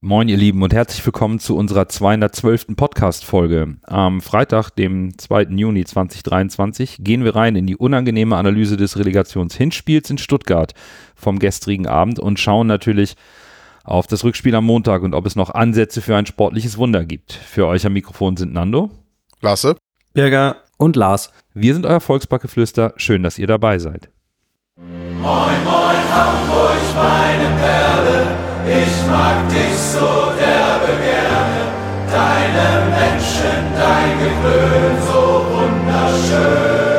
Moin, ihr Lieben, und herzlich willkommen zu unserer 212. Podcast-Folge. Am Freitag, dem 2. Juni 2023, gehen wir rein in die unangenehme Analyse des Relegationshinspiels in Stuttgart vom gestrigen Abend und schauen natürlich auf das Rückspiel am Montag und ob es noch Ansätze für ein sportliches Wunder gibt. Für euch am Mikrofon sind Nando, Lasse, Birger und Lars. Wir sind euer Volksbackeflüster. Schön, dass ihr dabei seid. Moin, moin, Hamburg, meine Perle. Ich mag dich so derbe gerne, deine Menschen, dein Geklön so wunderschön.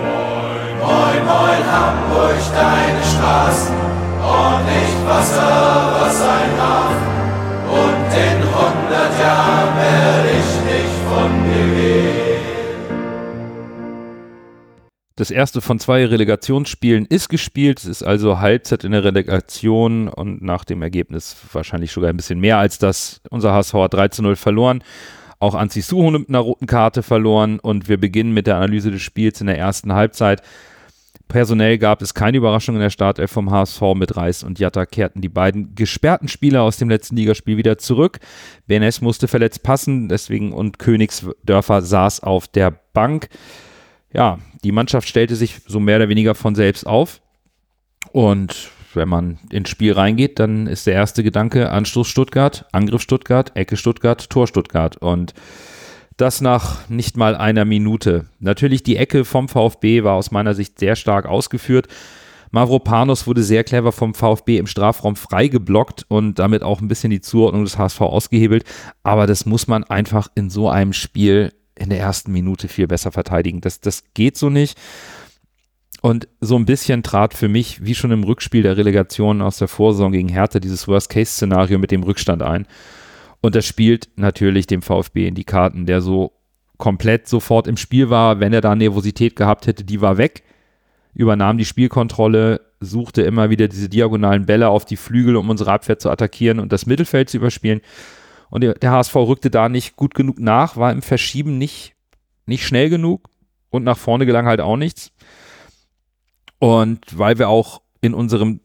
Moin, moin, moin, Hamburg, deine Straßen, ordentlich Wasser, was ein Hafen. Und in hundert Jahren werde ich nicht von dir gehen. Das erste von zwei Relegationsspielen ist gespielt. Es ist also Halbzeit in der Relegation und nach dem Ergebnis wahrscheinlich sogar ein bisschen mehr als das. Unser HSV hat 3 zu 0 verloren. Auch Anzi Suho mit einer roten Karte verloren und wir beginnen mit der Analyse des Spiels in der ersten Halbzeit. Personell gab es keine Überraschung in der Startelf vom HSV mit Reis und Jatta kehrten die beiden gesperrten Spieler aus dem letzten Ligaspiel wieder zurück. BNS musste verletzt passen, deswegen und Königsdörfer saß auf der Bank ja, die Mannschaft stellte sich so mehr oder weniger von selbst auf. Und wenn man ins Spiel reingeht, dann ist der erste Gedanke Anstoß Stuttgart, Angriff Stuttgart, Ecke Stuttgart, Tor Stuttgart. Und das nach nicht mal einer Minute. Natürlich die Ecke vom VfB war aus meiner Sicht sehr stark ausgeführt. Mavropanos wurde sehr clever vom VfB im Strafraum freigeblockt und damit auch ein bisschen die Zuordnung des HSV ausgehebelt. Aber das muss man einfach in so einem Spiel in der ersten Minute viel besser verteidigen. Das, das geht so nicht. Und so ein bisschen trat für mich, wie schon im Rückspiel der Relegation aus der Vorsaison gegen Hertha, dieses Worst-Case-Szenario mit dem Rückstand ein. Und das spielt natürlich dem VfB in die Karten, der so komplett sofort im Spiel war. Wenn er da Nervosität gehabt hätte, die war weg. Übernahm die Spielkontrolle, suchte immer wieder diese diagonalen Bälle auf die Flügel, um unsere Abwehr zu attackieren und das Mittelfeld zu überspielen. Und der, HSV rückte da nicht gut genug nach, war im Verschieben nicht, nicht schnell genug und nach vorne gelang halt auch nichts. Und weil wir auch in unserem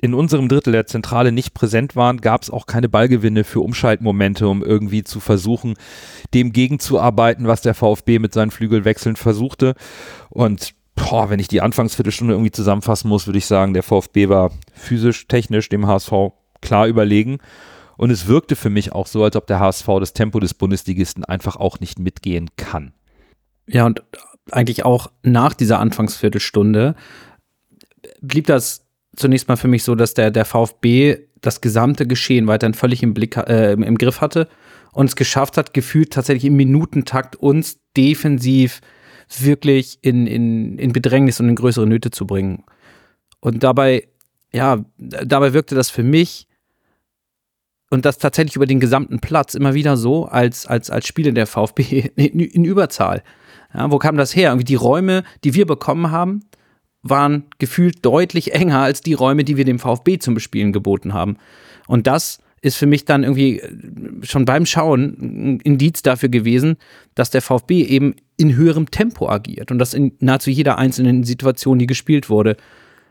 in unserem Drittel der Zentrale nicht präsent waren, gab es auch keine Ballgewinne für Umschaltmomente, um irgendwie zu versuchen, dem gegenzuarbeiten, was der VfB mit seinen Flügelwechseln versuchte. Und boah, wenn ich die Anfangsviertelstunde irgendwie zusammenfassen muss, würde ich sagen, der VfB war physisch, technisch dem HSV klar überlegen. Und es wirkte für mich auch so, als ob der HSV das Tempo des Bundesligisten einfach auch nicht mitgehen kann. Ja, und eigentlich auch nach dieser Anfangsviertelstunde blieb das zunächst mal für mich so, dass der, der VfB das gesamte Geschehen weiterhin völlig im Blick, äh, im Griff hatte und es geschafft hat, gefühlt tatsächlich im Minutentakt uns defensiv wirklich in, in, in Bedrängnis und in größere Nöte zu bringen. Und dabei, ja, dabei wirkte das für mich und das tatsächlich über den gesamten Platz immer wieder so, als, als, als Spieler der VfB in, in Überzahl. Ja, wo kam das her? Irgendwie die Räume, die wir bekommen haben, waren gefühlt deutlich enger als die Räume, die wir dem VfB zum Bespielen geboten haben. Und das ist für mich dann irgendwie äh, schon beim Schauen ein Indiz dafür gewesen, dass der VfB eben in höherem Tempo agiert und das in nahezu jeder einzelnen Situation, die gespielt wurde.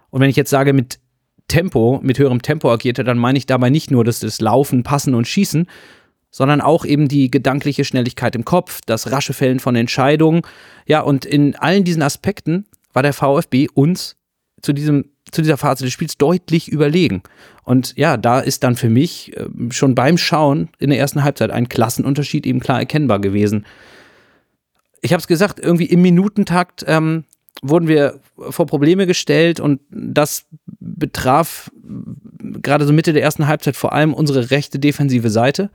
Und wenn ich jetzt sage, mit Tempo, mit höherem Tempo agierte, dann meine ich dabei nicht nur das, das Laufen, Passen und Schießen, sondern auch eben die gedankliche Schnelligkeit im Kopf, das rasche Fällen von Entscheidungen. Ja, und in allen diesen Aspekten war der VfB uns zu diesem zu dieser Phase des Spiels deutlich überlegen. Und ja, da ist dann für mich äh, schon beim Schauen in der ersten Halbzeit ein Klassenunterschied eben klar erkennbar gewesen. Ich habe es gesagt, irgendwie im Minutentakt ähm, wurden wir vor Probleme gestellt und das betraf gerade so Mitte der ersten Halbzeit vor allem unsere rechte defensive Seite,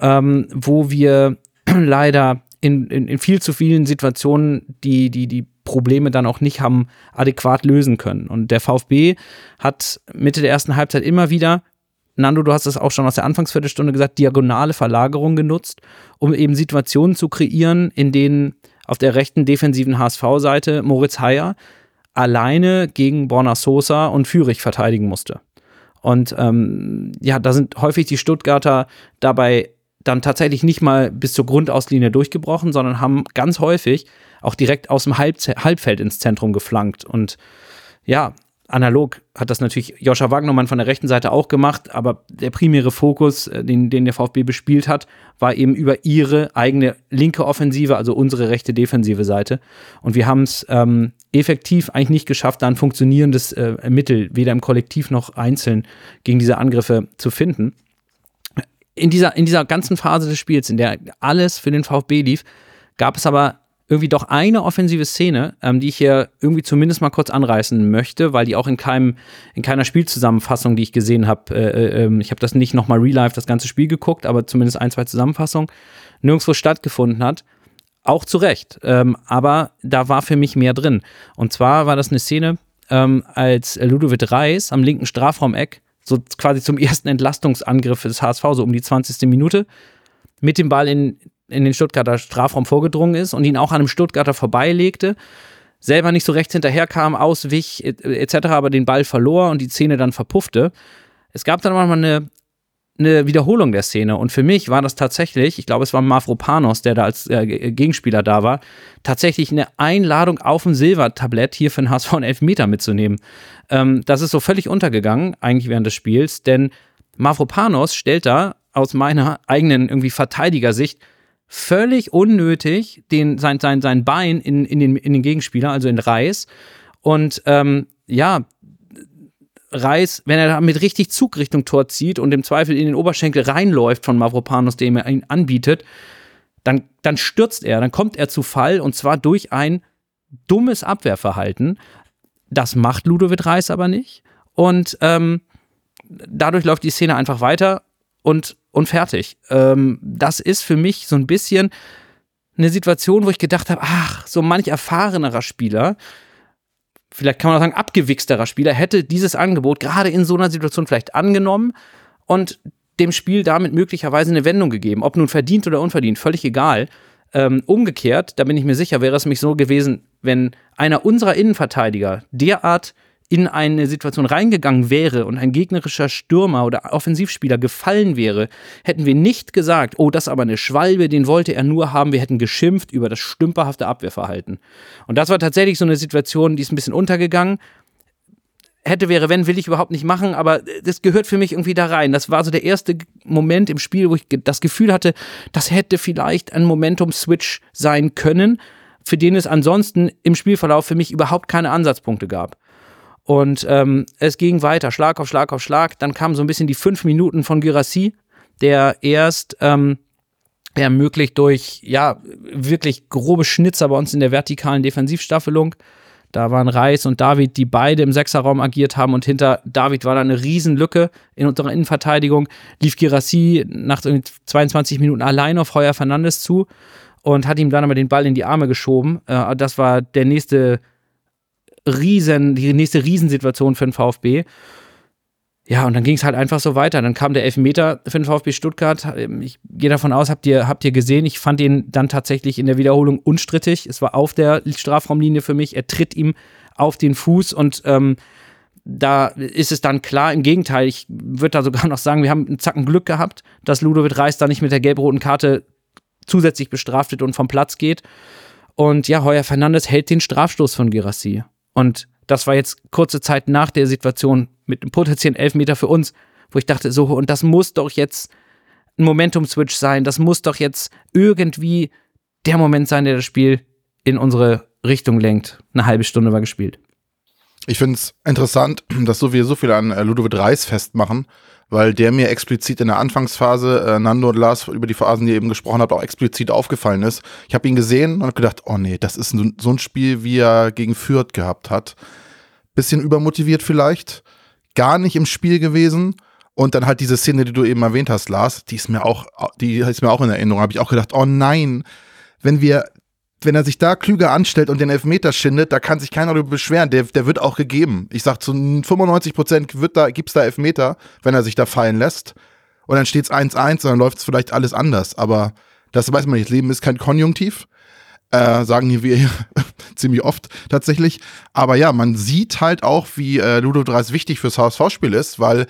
ähm, wo wir leider in, in, in, viel zu vielen Situationen die, die, die Probleme dann auch nicht haben adäquat lösen können. Und der VfB hat Mitte der ersten Halbzeit immer wieder Nando, du hast es auch schon aus der Anfangsviertelstunde gesagt, diagonale Verlagerung genutzt, um eben Situationen zu kreieren, in denen auf der rechten defensiven HSV-Seite Moritz Heyer alleine gegen Borna Sosa und Fürich verteidigen musste. Und ähm, ja, da sind häufig die Stuttgarter dabei dann tatsächlich nicht mal bis zur Grundauslinie durchgebrochen, sondern haben ganz häufig auch direkt aus dem Halb Halbfeld ins Zentrum geflankt. Und ja, analog hat das natürlich Joscha Wagnermann von der rechten Seite auch gemacht, aber der primäre Fokus, äh, den, den der VfB bespielt hat, war eben über ihre eigene linke Offensive, also unsere rechte defensive Seite. Und wir haben es ähm, effektiv eigentlich nicht geschafft, da ein funktionierendes äh, Mittel, weder im Kollektiv noch einzeln, gegen diese Angriffe zu finden. In dieser, in dieser ganzen Phase des Spiels, in der alles für den VfB lief, gab es aber irgendwie doch eine offensive Szene, ähm, die ich hier irgendwie zumindest mal kurz anreißen möchte, weil die auch in keinem, in keiner Spielzusammenfassung, die ich gesehen habe, äh, äh, ähm, ich habe das nicht nochmal real life das ganze Spiel geguckt, aber zumindest ein, zwei Zusammenfassungen, nirgendwo stattgefunden hat. Auch zu Recht. Ähm, aber da war für mich mehr drin. Und zwar war das eine Szene, ähm, als Ludovic Reis am linken Strafraumeck, so quasi zum ersten Entlastungsangriff des HSV, so um die 20. Minute, mit dem Ball in in den Stuttgarter Strafraum vorgedrungen ist und ihn auch an einem Stuttgarter vorbeilegte, selber nicht so rechts hinterherkam, auswich etc., aber den Ball verlor und die Szene dann verpuffte. Es gab dann mal eine, eine Wiederholung der Szene und für mich war das tatsächlich, ich glaube, es war Mavropanos, der da als äh, Gegenspieler da war, tatsächlich eine Einladung auf ein Silbertablett hier für den HSV einen Elfmeter mitzunehmen. Ähm, das ist so völlig untergegangen, eigentlich während des Spiels, denn Mavropanos stellt da aus meiner eigenen irgendwie Verteidigersicht völlig unnötig den, sein, sein, sein Bein in, in, den, in den Gegenspieler, also in Reis. Und ähm, ja, Reis, wenn er da mit richtig Zug Richtung Tor zieht und im Zweifel in den Oberschenkel reinläuft von Mavropanos, dem er ihn anbietet, dann, dann stürzt er, dann kommt er zu Fall und zwar durch ein dummes Abwehrverhalten. Das macht Ludovic Reis aber nicht. Und ähm, dadurch läuft die Szene einfach weiter und und fertig. Ähm, das ist für mich so ein bisschen eine Situation, wo ich gedacht habe, ach, so manch erfahrenerer Spieler, vielleicht kann man auch sagen, abgewichsterer Spieler, hätte dieses Angebot gerade in so einer Situation vielleicht angenommen und dem Spiel damit möglicherweise eine Wendung gegeben. Ob nun verdient oder unverdient, völlig egal. Ähm, umgekehrt, da bin ich mir sicher, wäre es mich so gewesen, wenn einer unserer Innenverteidiger derart in eine Situation reingegangen wäre und ein gegnerischer Stürmer oder Offensivspieler gefallen wäre, hätten wir nicht gesagt, oh, das ist aber eine Schwalbe, den wollte er nur haben. Wir hätten geschimpft über das stümperhafte Abwehrverhalten. Und das war tatsächlich so eine Situation, die ist ein bisschen untergegangen. Hätte, wäre, wenn, will ich überhaupt nicht machen, aber das gehört für mich irgendwie da rein. Das war so der erste Moment im Spiel, wo ich das Gefühl hatte, das hätte vielleicht ein Momentum-Switch sein können, für den es ansonsten im Spielverlauf für mich überhaupt keine Ansatzpunkte gab. Und ähm, es ging weiter, Schlag auf Schlag auf Schlag. Dann kamen so ein bisschen die fünf Minuten von Gyrassi, der erst ähm, ermöglicht durch, ja, wirklich grobe Schnitzer bei uns in der vertikalen Defensivstaffelung. Da waren Reis und David, die beide im Sechserraum agiert haben und hinter David war da eine Riesenlücke in unserer Innenverteidigung. Lief Girassi nach 22 Minuten allein auf Heuer Fernandes zu und hat ihm dann aber den Ball in die Arme geschoben. Äh, das war der nächste Riesen, die nächste Riesensituation für den VfB. Ja, und dann ging es halt einfach so weiter. Dann kam der Elfmeter für den VfB Stuttgart. Ich gehe davon aus, habt ihr, habt ihr gesehen, ich fand ihn dann tatsächlich in der Wiederholung unstrittig. Es war auf der Strafraumlinie für mich. Er tritt ihm auf den Fuß und ähm, da ist es dann klar, im Gegenteil, ich würde da sogar noch sagen, wir haben einen Zacken Glück gehabt, dass Ludovic Reis da nicht mit der gelb-roten Karte zusätzlich bestraft wird und vom Platz geht. Und ja, Heuer Fernandes hält den Strafstoß von Girassi. Und das war jetzt kurze Zeit nach der Situation mit einem potenziellen Elfmeter für uns, wo ich dachte, so, und das muss doch jetzt ein Momentum-Switch sein. Das muss doch jetzt irgendwie der Moment sein, der das Spiel in unsere Richtung lenkt. Eine halbe Stunde war gespielt. Ich finde es interessant, dass so wir so viel an äh, Ludovic Reis festmachen, weil der mir explizit in der Anfangsphase, äh, Nando und Lars über die Phasen, die ihr eben gesprochen habt, auch explizit aufgefallen ist. Ich habe ihn gesehen und gedacht, oh nee, das ist so ein Spiel, wie er gegen Fürth gehabt hat. Bisschen übermotiviert vielleicht, gar nicht im Spiel gewesen. Und dann halt diese Szene, die du eben erwähnt hast, Lars, die ist mir auch, die ist mir auch in Erinnerung. Habe ich auch gedacht, oh nein, wenn wir wenn er sich da klüger anstellt und den Elfmeter schindet, da kann sich keiner darüber beschweren. Der, der wird auch gegeben. Ich sag, zu 95 Prozent wird da, gibt's da Elfmeter, wenn er sich da fallen lässt. Und dann steht's 1-1 und dann läuft's vielleicht alles anders. Aber das weiß man nicht. Leben ist kein Konjunktiv. Äh, sagen wir hier ziemlich oft tatsächlich. Aber ja, man sieht halt auch, wie äh, Ludo 3 wichtig fürs HSV-Spiel ist, weil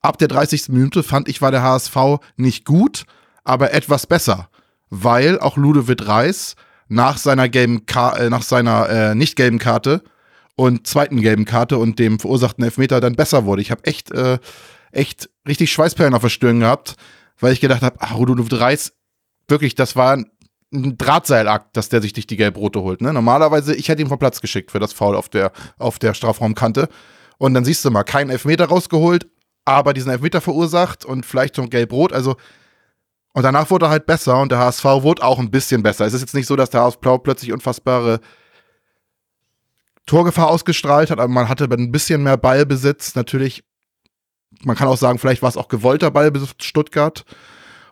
ab der 30. Minute fand ich, war der HSV nicht gut, aber etwas besser. Weil auch Ludovic Reis nach seiner gelben Ka äh, nach seiner äh, nicht gelben Karte und zweiten gelben Karte und dem verursachten Elfmeter dann besser wurde. Ich habe echt, äh, echt richtig Schweißperlen auf der Stirn gehabt, weil ich gedacht habe, ach, Rudolf Reis, wirklich, das war ein Drahtseilakt, dass der sich nicht die gelb-rote holt. Ne? Normalerweise, ich hätte ihn vom Platz geschickt für das Foul auf der, auf der Strafraumkante. Und dann siehst du mal, keinen Elfmeter rausgeholt, aber diesen Elfmeter verursacht und vielleicht schon gelb-rot. Also, und danach wurde er halt besser und der HSV wurde auch ein bisschen besser. Es ist jetzt nicht so, dass der HSV plötzlich unfassbare Torgefahr ausgestrahlt hat, aber man hatte ein bisschen mehr Ballbesitz. Natürlich, man kann auch sagen, vielleicht war es auch gewollter Ballbesitz Stuttgart.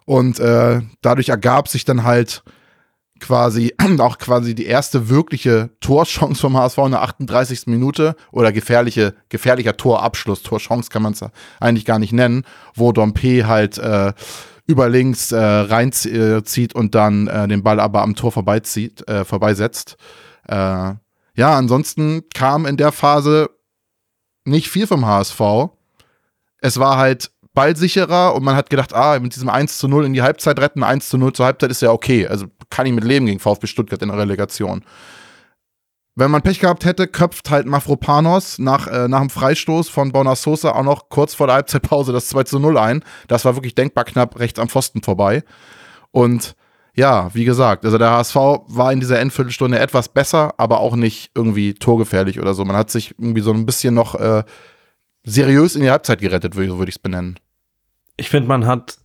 Und äh, dadurch ergab sich dann halt quasi auch quasi die erste wirkliche Torchance vom HSV in der 38. Minute oder gefährliche, gefährlicher Torabschluss. Torchance kann man es eigentlich gar nicht nennen, wo Dompe halt äh, über links äh, reinzieht und dann äh, den Ball aber am Tor vorbeizieht, äh, vorbeisetzt. Äh, ja, ansonsten kam in der Phase nicht viel vom HSV. Es war halt ballsicherer und man hat gedacht, ah, mit diesem 1 zu 0 in die Halbzeit retten, 1 zu 0 zur Halbzeit ist ja okay. Also kann ich mit leben gegen VfB Stuttgart in der Relegation. Wenn man Pech gehabt hätte, köpft halt Mafropanos nach, äh, nach dem Freistoß von Bonas Sosa auch noch kurz vor der Halbzeitpause das 2 zu 0 ein. Das war wirklich denkbar knapp rechts am Pfosten vorbei. Und ja, wie gesagt, also der HSV war in dieser Endviertelstunde etwas besser, aber auch nicht irgendwie torgefährlich oder so. Man hat sich irgendwie so ein bisschen noch äh, seriös in die Halbzeit gerettet, würde würd ich es benennen ich finde, man hat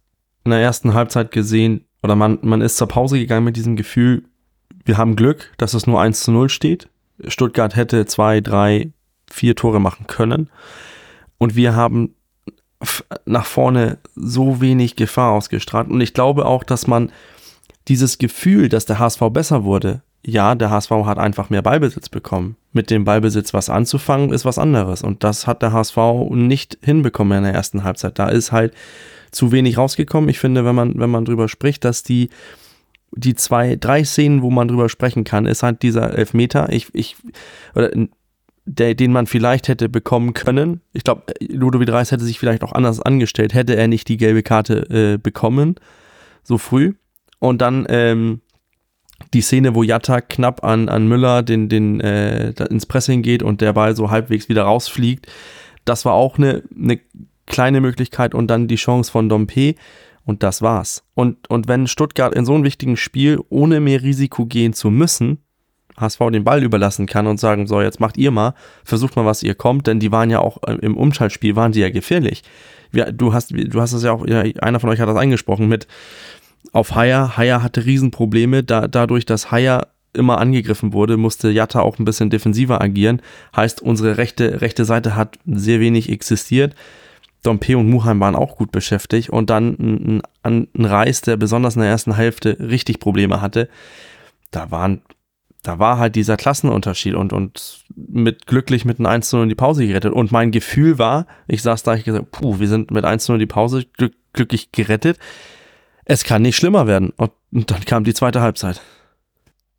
in der ersten Halbzeit gesehen, oder man, man ist zur Pause gegangen mit diesem Gefühl, wir haben Glück, dass es nur 1 zu 0 steht. Stuttgart hätte zwei, drei, vier Tore machen können. Und wir haben nach vorne so wenig Gefahr ausgestrahlt. Und ich glaube auch, dass man dieses Gefühl, dass der HSV besser wurde, ja, der HSV hat einfach mehr Ballbesitz bekommen. Mit dem Ballbesitz was anzufangen, ist was anderes. Und das hat der HSV nicht hinbekommen in der ersten Halbzeit. Da ist halt zu wenig rausgekommen. Ich finde, wenn man, wenn man drüber spricht, dass die, die zwei, drei Szenen, wo man drüber sprechen kann, ist halt dieser Elfmeter. Ich, ich, oder der, den man vielleicht hätte bekommen können. Ich glaube, Ludovic Reis hätte sich vielleicht auch anders angestellt, hätte er nicht die gelbe Karte äh, bekommen, so früh. Und dann ähm, die Szene, wo Jatta knapp an, an Müller den, den, äh, ins Pressing geht und der Ball so halbwegs wieder rausfliegt, das war auch eine, eine kleine Möglichkeit und dann die Chance von Dompe und das war's. Und, und wenn Stuttgart in so einem wichtigen Spiel, ohne mehr Risiko gehen zu müssen, HSV den Ball überlassen kann und sagen, so, jetzt macht ihr mal, versucht mal, was ihr kommt, denn die waren ja auch äh, im Umschaltspiel, waren die ja gefährlich. Ja, du hast, du hast es ja auch, ja, einer von euch hat das eingesprochen mit, auf Haier. Haier hatte Riesenprobleme, da, dadurch, dass Haier immer angegriffen wurde, musste Jatta auch ein bisschen defensiver agieren. Heißt, unsere rechte, rechte Seite hat sehr wenig existiert. Dompe und Muheim waren auch gut beschäftigt und dann ein, ein, Reis, der besonders in der ersten Hälfte richtig Probleme hatte. Da waren, da war halt dieser Klassenunterschied und, und mit glücklich mit einem 1 0 in die Pause gerettet. Und mein Gefühl war, ich saß da, ich gesagt, puh, wir sind mit 1 0 in die Pause glücklich gerettet es kann nicht schlimmer werden. Und, und dann kam die zweite Halbzeit.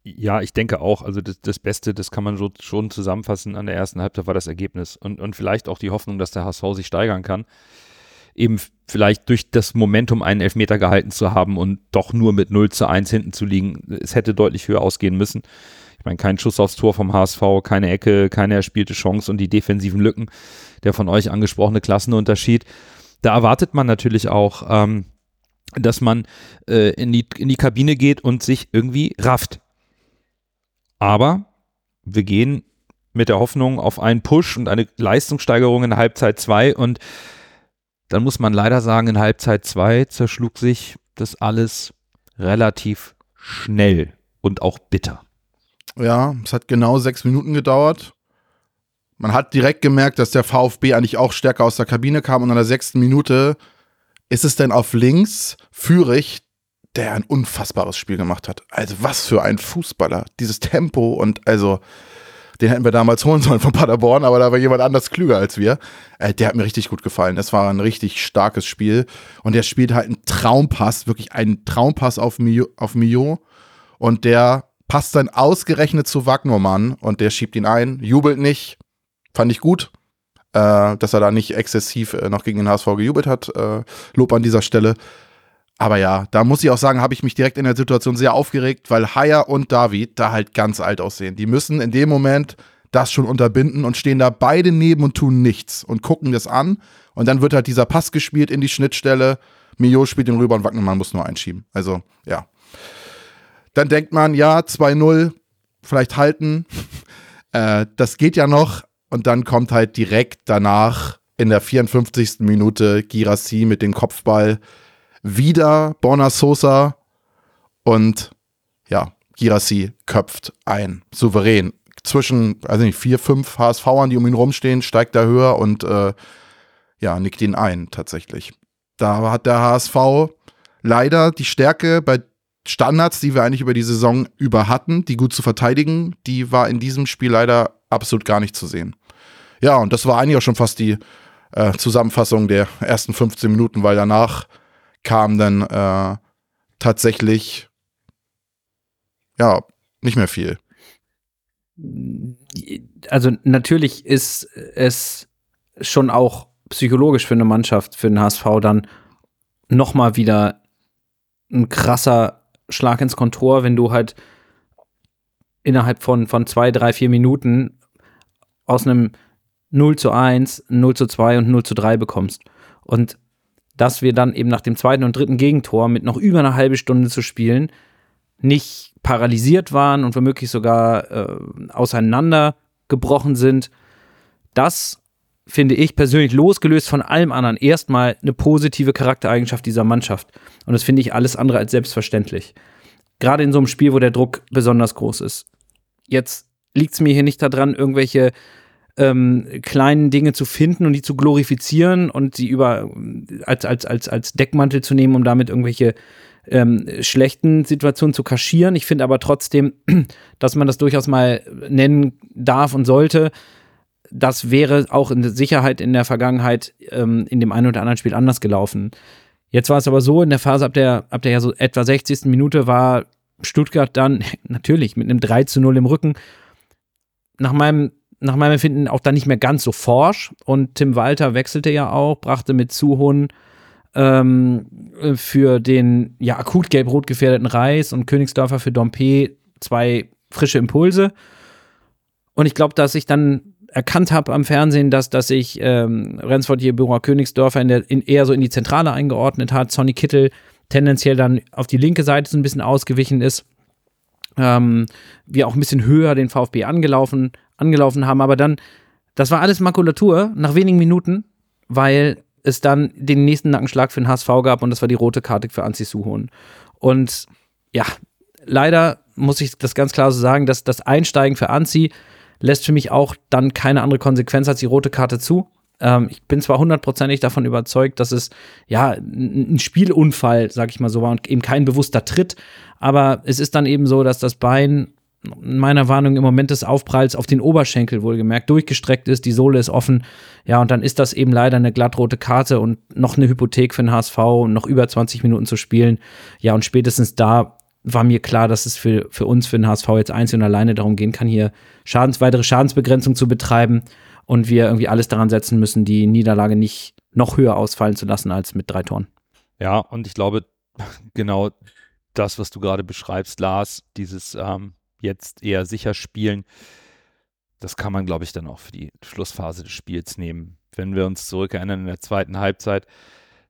Ja, ich denke auch. Also das, das, Beste, das kann man so, schon zusammenfassen an der ersten Halbzeit war das Ergebnis. Und, und vielleicht auch die Hoffnung, dass der HSV sich steigern kann. Eben vielleicht durch das Momentum einen Elfmeter gehalten zu haben und doch nur mit 0 zu 1 hinten zu liegen. Es hätte deutlich höher ausgehen müssen. Ich meine, kein Schuss aufs Tor vom HSV, keine Ecke, keine erspielte Chance und die defensiven Lücken, der von euch angesprochene Klassenunterschied. Da erwartet man natürlich auch, ähm, dass man äh, in, die, in die Kabine geht und sich irgendwie rafft. Aber wir gehen mit der Hoffnung auf einen Push und eine Leistungssteigerung in Halbzeit 2 und dann muss man leider sagen, in Halbzeit 2 zerschlug sich das alles relativ schnell und auch bitter. Ja, es hat genau sechs Minuten gedauert. Man hat direkt gemerkt, dass der VfB eigentlich auch stärker aus der Kabine kam und in der sechsten Minute ist es denn auf links Führig, der ein unfassbares Spiel gemacht hat. Also was für ein Fußballer. Dieses Tempo und also den hätten wir damals holen sollen von Paderborn, aber da war jemand anders klüger als wir. Äh, der hat mir richtig gut gefallen. Das war ein richtig starkes Spiel. Und der spielt halt einen Traumpass, wirklich einen Traumpass auf Mio. Auf Mio. Und der passt dann ausgerechnet zu Wagnermann und der schiebt ihn ein, jubelt nicht. Fand ich gut äh, dass er da nicht exzessiv äh, noch gegen den HSV gejubelt hat. Äh, Lob an dieser Stelle. Aber ja, da muss ich auch sagen, habe ich mich direkt in der Situation sehr aufgeregt, weil Haya und David da halt ganz alt aussehen. Die müssen in dem Moment das schon unterbinden und stehen da beide neben und tun nichts und gucken das an. Und dann wird halt dieser Pass gespielt in die Schnittstelle. Mio spielt den rüber und Wagnermann muss nur einschieben. Also, ja. Dann denkt man, ja, 2-0, vielleicht halten. äh, das geht ja noch. Und dann kommt halt direkt danach in der 54. Minute Girassi mit dem Kopfball wieder Borna Sosa und ja, Girassi köpft ein. Souverän. Zwischen, also nicht, vier, fünf HSVern, die um ihn rumstehen, steigt er höher und äh, ja, nickt ihn ein, tatsächlich. Da hat der HSV leider die Stärke bei Standards, die wir eigentlich über die Saison über hatten, die gut zu verteidigen, die war in diesem Spiel leider absolut gar nicht zu sehen. Ja, und das war eigentlich auch schon fast die äh, Zusammenfassung der ersten 15 Minuten, weil danach kam dann äh, tatsächlich ja nicht mehr viel. Also natürlich ist es schon auch psychologisch für eine Mannschaft, für den HSV dann noch mal wieder ein krasser Schlag ins Kontor, wenn du halt innerhalb von, von zwei, drei, vier Minuten aus einem 0 zu 1, 0 zu 2 und 0 zu 3 bekommst. Und dass wir dann eben nach dem zweiten und dritten Gegentor mit noch über eine halbe Stunde zu spielen nicht paralysiert waren und womöglich sogar äh, auseinandergebrochen sind, das finde ich persönlich losgelöst von allem anderen erstmal eine positive Charaktereigenschaft dieser Mannschaft. Und das finde ich alles andere als selbstverständlich. Gerade in so einem Spiel, wo der Druck besonders groß ist. Jetzt liegt es mir hier nicht daran, irgendwelche ähm, kleinen Dinge zu finden und die zu glorifizieren und sie über als, als, als, als Deckmantel zu nehmen, um damit irgendwelche ähm, schlechten Situationen zu kaschieren. Ich finde aber trotzdem, dass man das durchaus mal nennen darf und sollte. Das wäre auch in Sicherheit in der Vergangenheit ähm, in dem einen oder anderen Spiel anders gelaufen. Jetzt war es aber so, in der Phase ab der, ab der ja so etwa 60. Minute war Stuttgart dann natürlich mit einem 3 zu 0 im Rücken nach meinem nach meinem Empfinden auch dann nicht mehr ganz so forsch. Und Tim Walter wechselte ja auch, brachte mit Zuhun ähm, für den ja akut gelb-rot gefährdeten Reis und Königsdörfer für Dompe zwei frische Impulse. Und ich glaube, dass ich dann erkannt habe am Fernsehen, dass, dass sich ähm, Rensford hier Büro Königsdörfer in der, in, eher so in die Zentrale eingeordnet hat, Sonny Kittel tendenziell dann auf die linke Seite so ein bisschen ausgewichen ist. Ähm, wir auch ein bisschen höher den VfB angelaufen angelaufen haben. Aber dann, das war alles Makulatur nach wenigen Minuten, weil es dann den nächsten Nackenschlag für den HSV gab und das war die rote Karte für Anzi Suhon. Und ja, leider muss ich das ganz klar so sagen, dass das Einsteigen für Anzi lässt für mich auch dann keine andere Konsequenz als die rote Karte zu. Ähm, ich bin zwar hundertprozentig davon überzeugt, dass es ja ein Spielunfall, sag ich mal so, war und eben kein bewusster Tritt, aber es ist dann eben so, dass das Bein in meiner Warnung im Moment des Aufpralls auf den Oberschenkel wohlgemerkt durchgestreckt ist, die Sohle ist offen. Ja, und dann ist das eben leider eine glattrote Karte und noch eine Hypothek für den HSV und noch über 20 Minuten zu spielen. Ja, und spätestens da war mir klar, dass es für, für uns, für den HSV jetzt einzeln und alleine darum gehen kann, hier Schadens, weitere Schadensbegrenzung zu betreiben und wir irgendwie alles daran setzen müssen, die Niederlage nicht noch höher ausfallen zu lassen als mit drei Toren. Ja, und ich glaube, genau das, was du gerade beschreibst, Lars, dieses ähm, jetzt eher sicher spielen. Das kann man, glaube ich, dann auch für die Schlussphase des Spiels nehmen. Wenn wir uns zurückerinnern in der zweiten Halbzeit,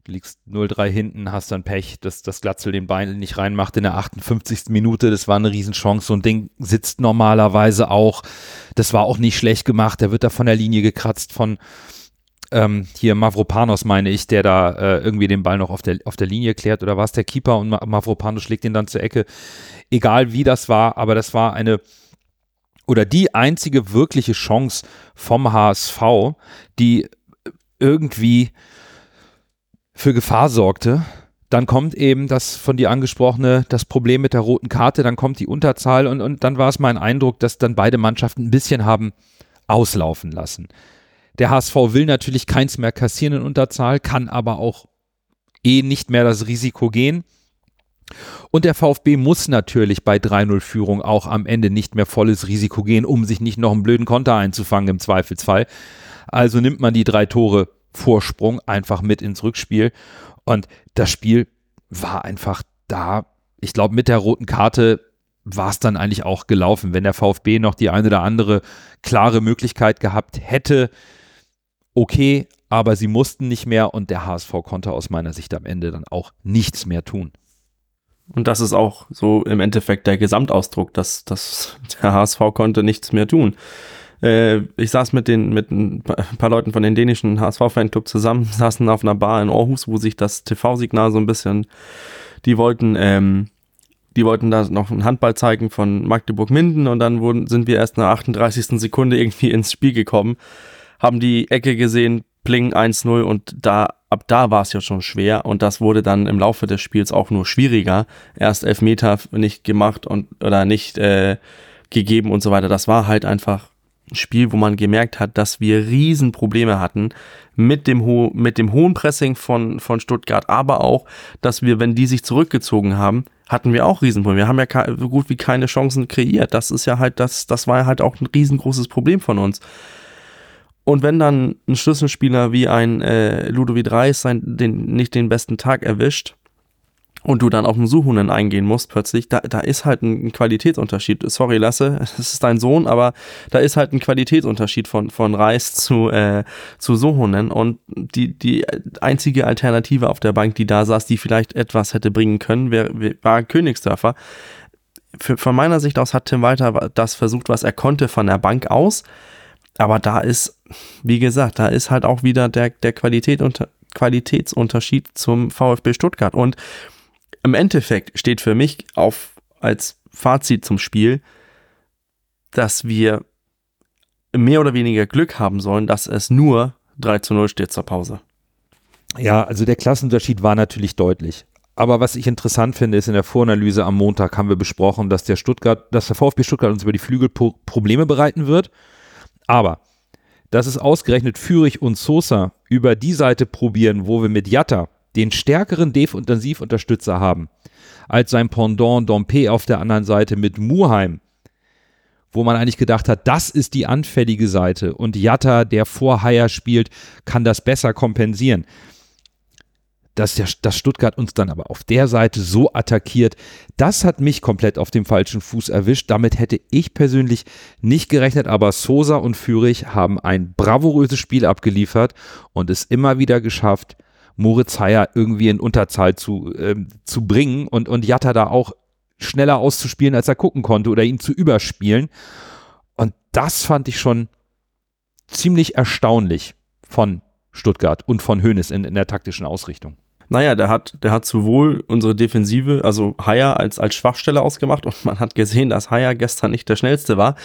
du liegst 0-3 hinten, hast dann Pech, dass das Glatzel den Bein nicht reinmacht in der 58. Minute. Das war eine Riesenchance. So ein Ding sitzt normalerweise auch. Das war auch nicht schlecht gemacht. Der wird da von der Linie gekratzt von ähm, hier Mavropanos, meine ich, der da äh, irgendwie den Ball noch auf der, auf der Linie klärt. Oder war es der Keeper und Mavropanos schlägt ihn dann zur Ecke egal wie das war, aber das war eine oder die einzige wirkliche Chance vom HSV, die irgendwie für Gefahr sorgte. Dann kommt eben das von dir angesprochene, das Problem mit der roten Karte, dann kommt die Unterzahl und, und dann war es mein Eindruck, dass dann beide Mannschaften ein bisschen haben auslaufen lassen. Der HSV will natürlich keins mehr kassieren in Unterzahl, kann aber auch eh nicht mehr das Risiko gehen. Und der VfB muss natürlich bei 3-0-Führung auch am Ende nicht mehr volles Risiko gehen, um sich nicht noch einen blöden Konter einzufangen im Zweifelsfall. Also nimmt man die drei Tore Vorsprung einfach mit ins Rückspiel. Und das Spiel war einfach da. Ich glaube, mit der roten Karte war es dann eigentlich auch gelaufen. Wenn der VfB noch die eine oder andere klare Möglichkeit gehabt hätte, okay, aber sie mussten nicht mehr und der HSV konnte aus meiner Sicht am Ende dann auch nichts mehr tun. Und das ist auch so im Endeffekt der Gesamtausdruck, dass, dass der HSV konnte nichts mehr tun. Äh, ich saß mit den mit ein paar Leuten von den dänischen HSV-Fanclub zusammen, saßen auf einer Bar in Aarhus, wo sich das TV-Signal so ein bisschen, die wollten, ähm, die wollten da noch einen Handball zeigen von Magdeburg-Minden und dann wurden, sind wir erst nach 38. Sekunde irgendwie ins Spiel gekommen, haben die Ecke gesehen, Pling 1-0 und da ab da war es ja schon schwer und das wurde dann im Laufe des Spiels auch nur schwieriger. Erst Elfmeter nicht gemacht und oder nicht äh, gegeben und so weiter. Das war halt einfach ein Spiel, wo man gemerkt hat, dass wir Riesenprobleme hatten mit dem, ho mit dem hohen Pressing von, von Stuttgart, aber auch, dass wir, wenn die sich zurückgezogen haben, hatten wir auch Riesenprobleme. Wir haben ja so gut wie keine Chancen kreiert. Das ist ja halt, das, das war ja halt auch ein riesengroßes Problem von uns. Und wenn dann ein Schlüsselspieler wie ein äh, Ludovic Reis sein, den, nicht den besten Tag erwischt und du dann auf den Suchenden eingehen musst plötzlich, da, da ist halt ein, Qualitätsunterschied. Sorry, Lasse, es ist dein Sohn, aber da ist halt ein Qualitätsunterschied von, von Reis zu, äh, zu Suchenden. Und die, die einzige Alternative auf der Bank, die da saß, die vielleicht etwas hätte bringen können, wär, war Königsdörfer. Für, von meiner Sicht aus hat Tim Walter das versucht, was er konnte von der Bank aus aber da ist, wie gesagt, da ist halt auch wieder der, der Qualität unter, Qualitätsunterschied zum VfB Stuttgart. Und im Endeffekt steht für mich auf als Fazit zum Spiel, dass wir mehr oder weniger Glück haben sollen, dass es nur 3 zu 0 steht zur Pause. Ja, also der Klassenunterschied war natürlich deutlich. Aber was ich interessant finde, ist in der Voranalyse am Montag haben wir besprochen, dass der Stuttgart, dass der VfB Stuttgart uns über die Flügel Probleme bereiten wird. Aber dass es ausgerechnet Fürich und Sosa über die Seite probieren, wo wir mit Jatta den stärkeren Defensivunterstützer haben, als sein Pendant Dompe auf der anderen Seite mit Muheim, wo man eigentlich gedacht hat, das ist die anfällige Seite und Jatta, der vor Haier spielt, kann das besser kompensieren dass, der, dass Stuttgart uns dann aber auf der Seite so attackiert, das hat mich komplett auf dem falschen Fuß erwischt. Damit hätte ich persönlich nicht gerechnet, aber Sosa und Fürich haben ein bravouröses Spiel abgeliefert und es immer wieder geschafft, Moritz Heyer irgendwie in Unterzahl zu, äh, zu bringen und, und Jatta da auch schneller auszuspielen, als er gucken konnte oder ihn zu überspielen. Und das fand ich schon ziemlich erstaunlich von Stuttgart und von Hoeneß in, in der taktischen Ausrichtung. Naja, der hat, der hat sowohl unsere Defensive, also Haier, als, als Schwachstelle ausgemacht und man hat gesehen, dass Haier gestern nicht der schnellste war.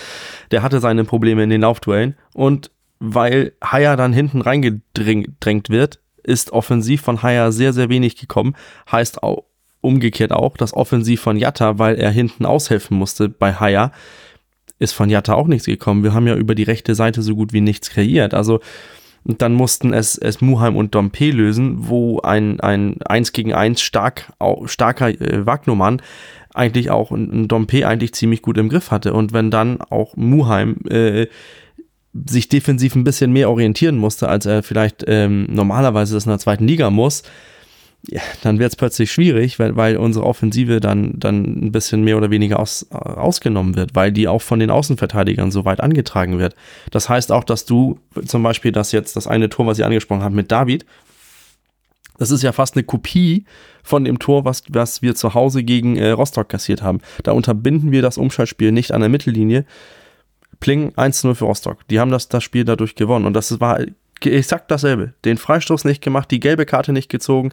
Der hatte seine Probleme in den Laufduellen und weil Haier dann hinten reingedrängt wird, ist offensiv von Haier sehr, sehr wenig gekommen. Heißt auch umgekehrt auch, dass offensiv von Jatta, weil er hinten aushelfen musste bei Haier, ist von Jatta auch nichts gekommen. Wir haben ja über die rechte Seite so gut wie nichts kreiert. Also und dann mussten es, es Muheim und Dompe lösen, wo ein, ein 1 gegen 1 stark, starker äh, Wagnumann eigentlich auch ein Dompe eigentlich ziemlich gut im Griff hatte. Und wenn dann auch Muheim äh, sich defensiv ein bisschen mehr orientieren musste, als er vielleicht ähm, normalerweise das in der zweiten Liga muss, ja, dann wird es plötzlich schwierig, weil, weil unsere Offensive dann, dann ein bisschen mehr oder weniger aus, ausgenommen wird, weil die auch von den Außenverteidigern so weit angetragen wird. Das heißt auch, dass du zum Beispiel das jetzt, das eine Tor, was ich angesprochen habe mit David, das ist ja fast eine Kopie von dem Tor, was, was wir zu Hause gegen äh, Rostock kassiert haben. Da unterbinden wir das Umschaltspiel nicht an der Mittellinie. Pling 1-0 für Rostock. Die haben das, das Spiel dadurch gewonnen. Und das war exakt dasselbe. Den Freistoß nicht gemacht, die gelbe Karte nicht gezogen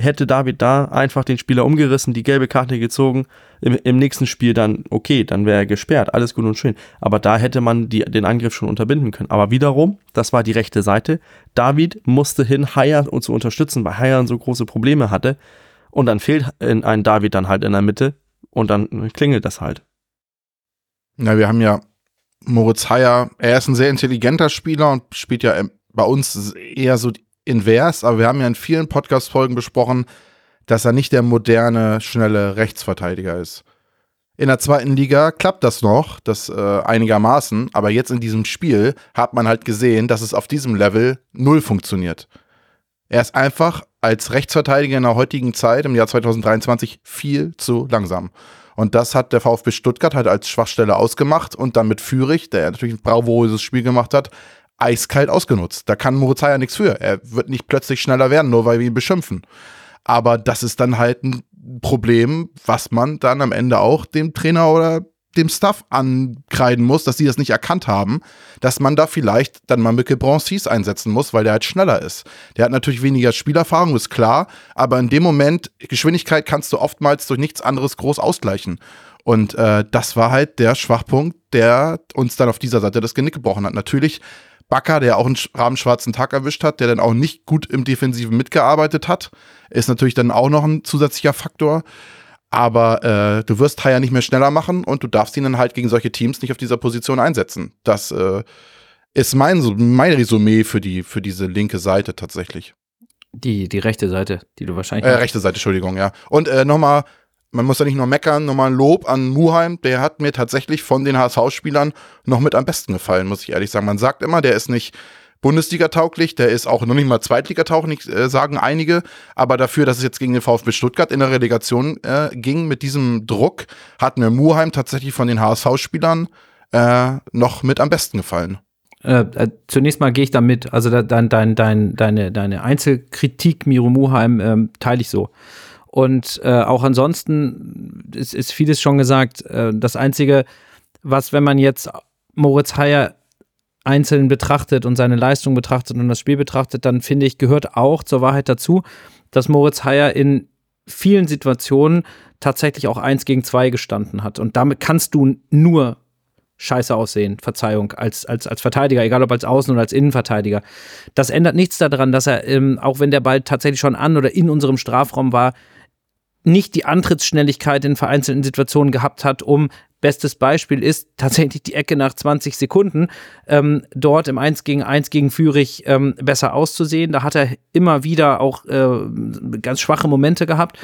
hätte David da einfach den Spieler umgerissen, die gelbe Karte gezogen, im, im nächsten Spiel dann, okay, dann wäre er gesperrt, alles gut und schön. Aber da hätte man die, den Angriff schon unterbinden können. Aber wiederum, das war die rechte Seite. David musste hin, Haier zu unterstützen, weil Haier so große Probleme hatte. Und dann fehlt ein David dann halt in der Mitte und dann klingelt das halt. Na, wir haben ja Moritz Haier, er ist ein sehr intelligenter Spieler und spielt ja bei uns eher so invers, aber wir haben ja in vielen Podcast-Folgen besprochen, dass er nicht der moderne, schnelle Rechtsverteidiger ist. In der zweiten Liga klappt das noch, das äh, einigermaßen, aber jetzt in diesem Spiel hat man halt gesehen, dass es auf diesem Level null funktioniert. Er ist einfach als Rechtsverteidiger in der heutigen Zeit, im Jahr 2023, viel zu langsam. Und das hat der VfB Stuttgart halt als Schwachstelle ausgemacht und dann mit Führig, der natürlich ein bravouröses Spiel gemacht hat, eiskalt ausgenutzt. Da kann Moritz ja nichts für. Er wird nicht plötzlich schneller werden, nur weil wir ihn beschimpfen. Aber das ist dann halt ein Problem, was man dann am Ende auch dem Trainer oder dem Staff ankreiden muss, dass sie das nicht erkannt haben, dass man da vielleicht dann mal Mikkel Broncis einsetzen muss, weil der halt schneller ist. Der hat natürlich weniger Spielerfahrung, ist klar, aber in dem Moment, Geschwindigkeit kannst du oftmals durch nichts anderes groß ausgleichen. Und äh, das war halt der Schwachpunkt, der uns dann auf dieser Seite das Genick gebrochen hat. Natürlich Bakker, der auch einen rabenschwarzen Tag erwischt hat, der dann auch nicht gut im Defensiven mitgearbeitet hat, ist natürlich dann auch noch ein zusätzlicher Faktor. Aber äh, du wirst Haier nicht mehr schneller machen und du darfst ihn dann halt gegen solche Teams nicht auf dieser Position einsetzen. Das äh, ist mein, mein Resümee für, die, für diese linke Seite tatsächlich. Die, die rechte Seite, die du wahrscheinlich. Äh, rechte Seite, Entschuldigung, ja. Und äh, nochmal man muss ja nicht nur meckern, nochmal ein Lob an Muheim, der hat mir tatsächlich von den HSV-Spielern noch mit am besten gefallen, muss ich ehrlich sagen. Man sagt immer, der ist nicht Bundesliga-tauglich, der ist auch noch nicht mal Zweitliga-tauglich, äh, sagen einige, aber dafür, dass es jetzt gegen den VfB Stuttgart in der Relegation äh, ging mit diesem Druck, hat mir Muheim tatsächlich von den HSV-Spielern äh, noch mit am besten gefallen. Äh, äh, zunächst mal gehe ich da mit. Also da, dein, dein, dein, deine, deine Einzelkritik, Miro Muheim, ähm, teile ich so. Und äh, auch ansonsten ist, ist vieles schon gesagt. Äh, das Einzige, was, wenn man jetzt Moritz Heyer einzeln betrachtet und seine Leistung betrachtet und das Spiel betrachtet, dann finde ich, gehört auch zur Wahrheit dazu, dass Moritz Heyer in vielen Situationen tatsächlich auch eins gegen zwei gestanden hat. Und damit kannst du nur scheiße aussehen, Verzeihung, als, als, als Verteidiger, egal ob als Außen- oder als Innenverteidiger. Das ändert nichts daran, dass er, ähm, auch wenn der Ball tatsächlich schon an oder in unserem Strafraum war, nicht die Antrittsschnelligkeit in vereinzelten Situationen gehabt hat, um Bestes Beispiel ist tatsächlich die Ecke nach 20 Sekunden, ähm, dort im 1 gegen 1 gegen Fürich ähm, besser auszusehen. Da hat er immer wieder auch äh, ganz schwache Momente gehabt.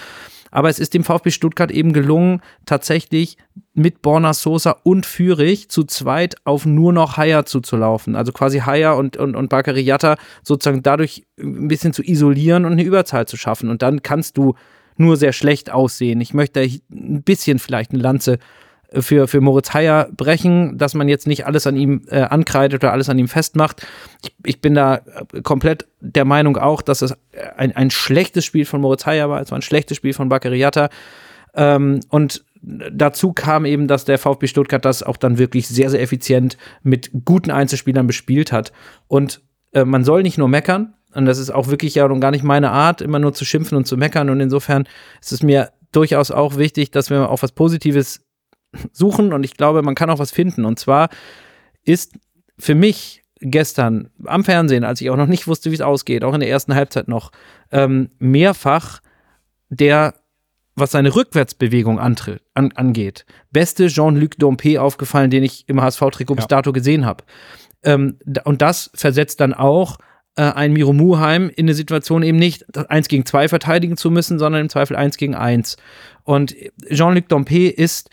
Aber es ist dem VfB Stuttgart eben gelungen, tatsächlich mit Borna Sosa und Fürich zu zweit auf nur noch Haier zuzulaufen. Also quasi Haier und, und, und Bakary Yatta sozusagen dadurch ein bisschen zu isolieren und eine Überzahl zu schaffen. Und dann kannst du nur sehr schlecht aussehen. Ich möchte ein bisschen vielleicht eine Lanze für, für Moritz Heyer brechen, dass man jetzt nicht alles an ihm äh, ankreidet oder alles an ihm festmacht. Ich, ich bin da komplett der Meinung auch, dass es ein, ein schlechtes Spiel von Moritz Heyer war. Es war ein schlechtes Spiel von Bakariata. Ähm, und dazu kam eben, dass der VfB Stuttgart das auch dann wirklich sehr, sehr effizient mit guten Einzelspielern bespielt hat. Und äh, man soll nicht nur meckern, und das ist auch wirklich ja und gar nicht meine Art, immer nur zu schimpfen und zu meckern. Und insofern ist es mir durchaus auch wichtig, dass wir auch was Positives suchen. Und ich glaube, man kann auch was finden. Und zwar ist für mich gestern am Fernsehen, als ich auch noch nicht wusste, wie es ausgeht, auch in der ersten Halbzeit noch, ähm, mehrfach der, was seine Rückwärtsbewegung antritt, an, angeht, beste Jean-Luc Dompe aufgefallen, den ich im HSV-Trikot bis dato gesehen habe. Ähm, und das versetzt dann auch äh, ein Miro Muheim in eine Situation eben nicht eins gegen zwei verteidigen zu müssen, sondern im Zweifel eins gegen eins. Und Jean-Luc Dompe ist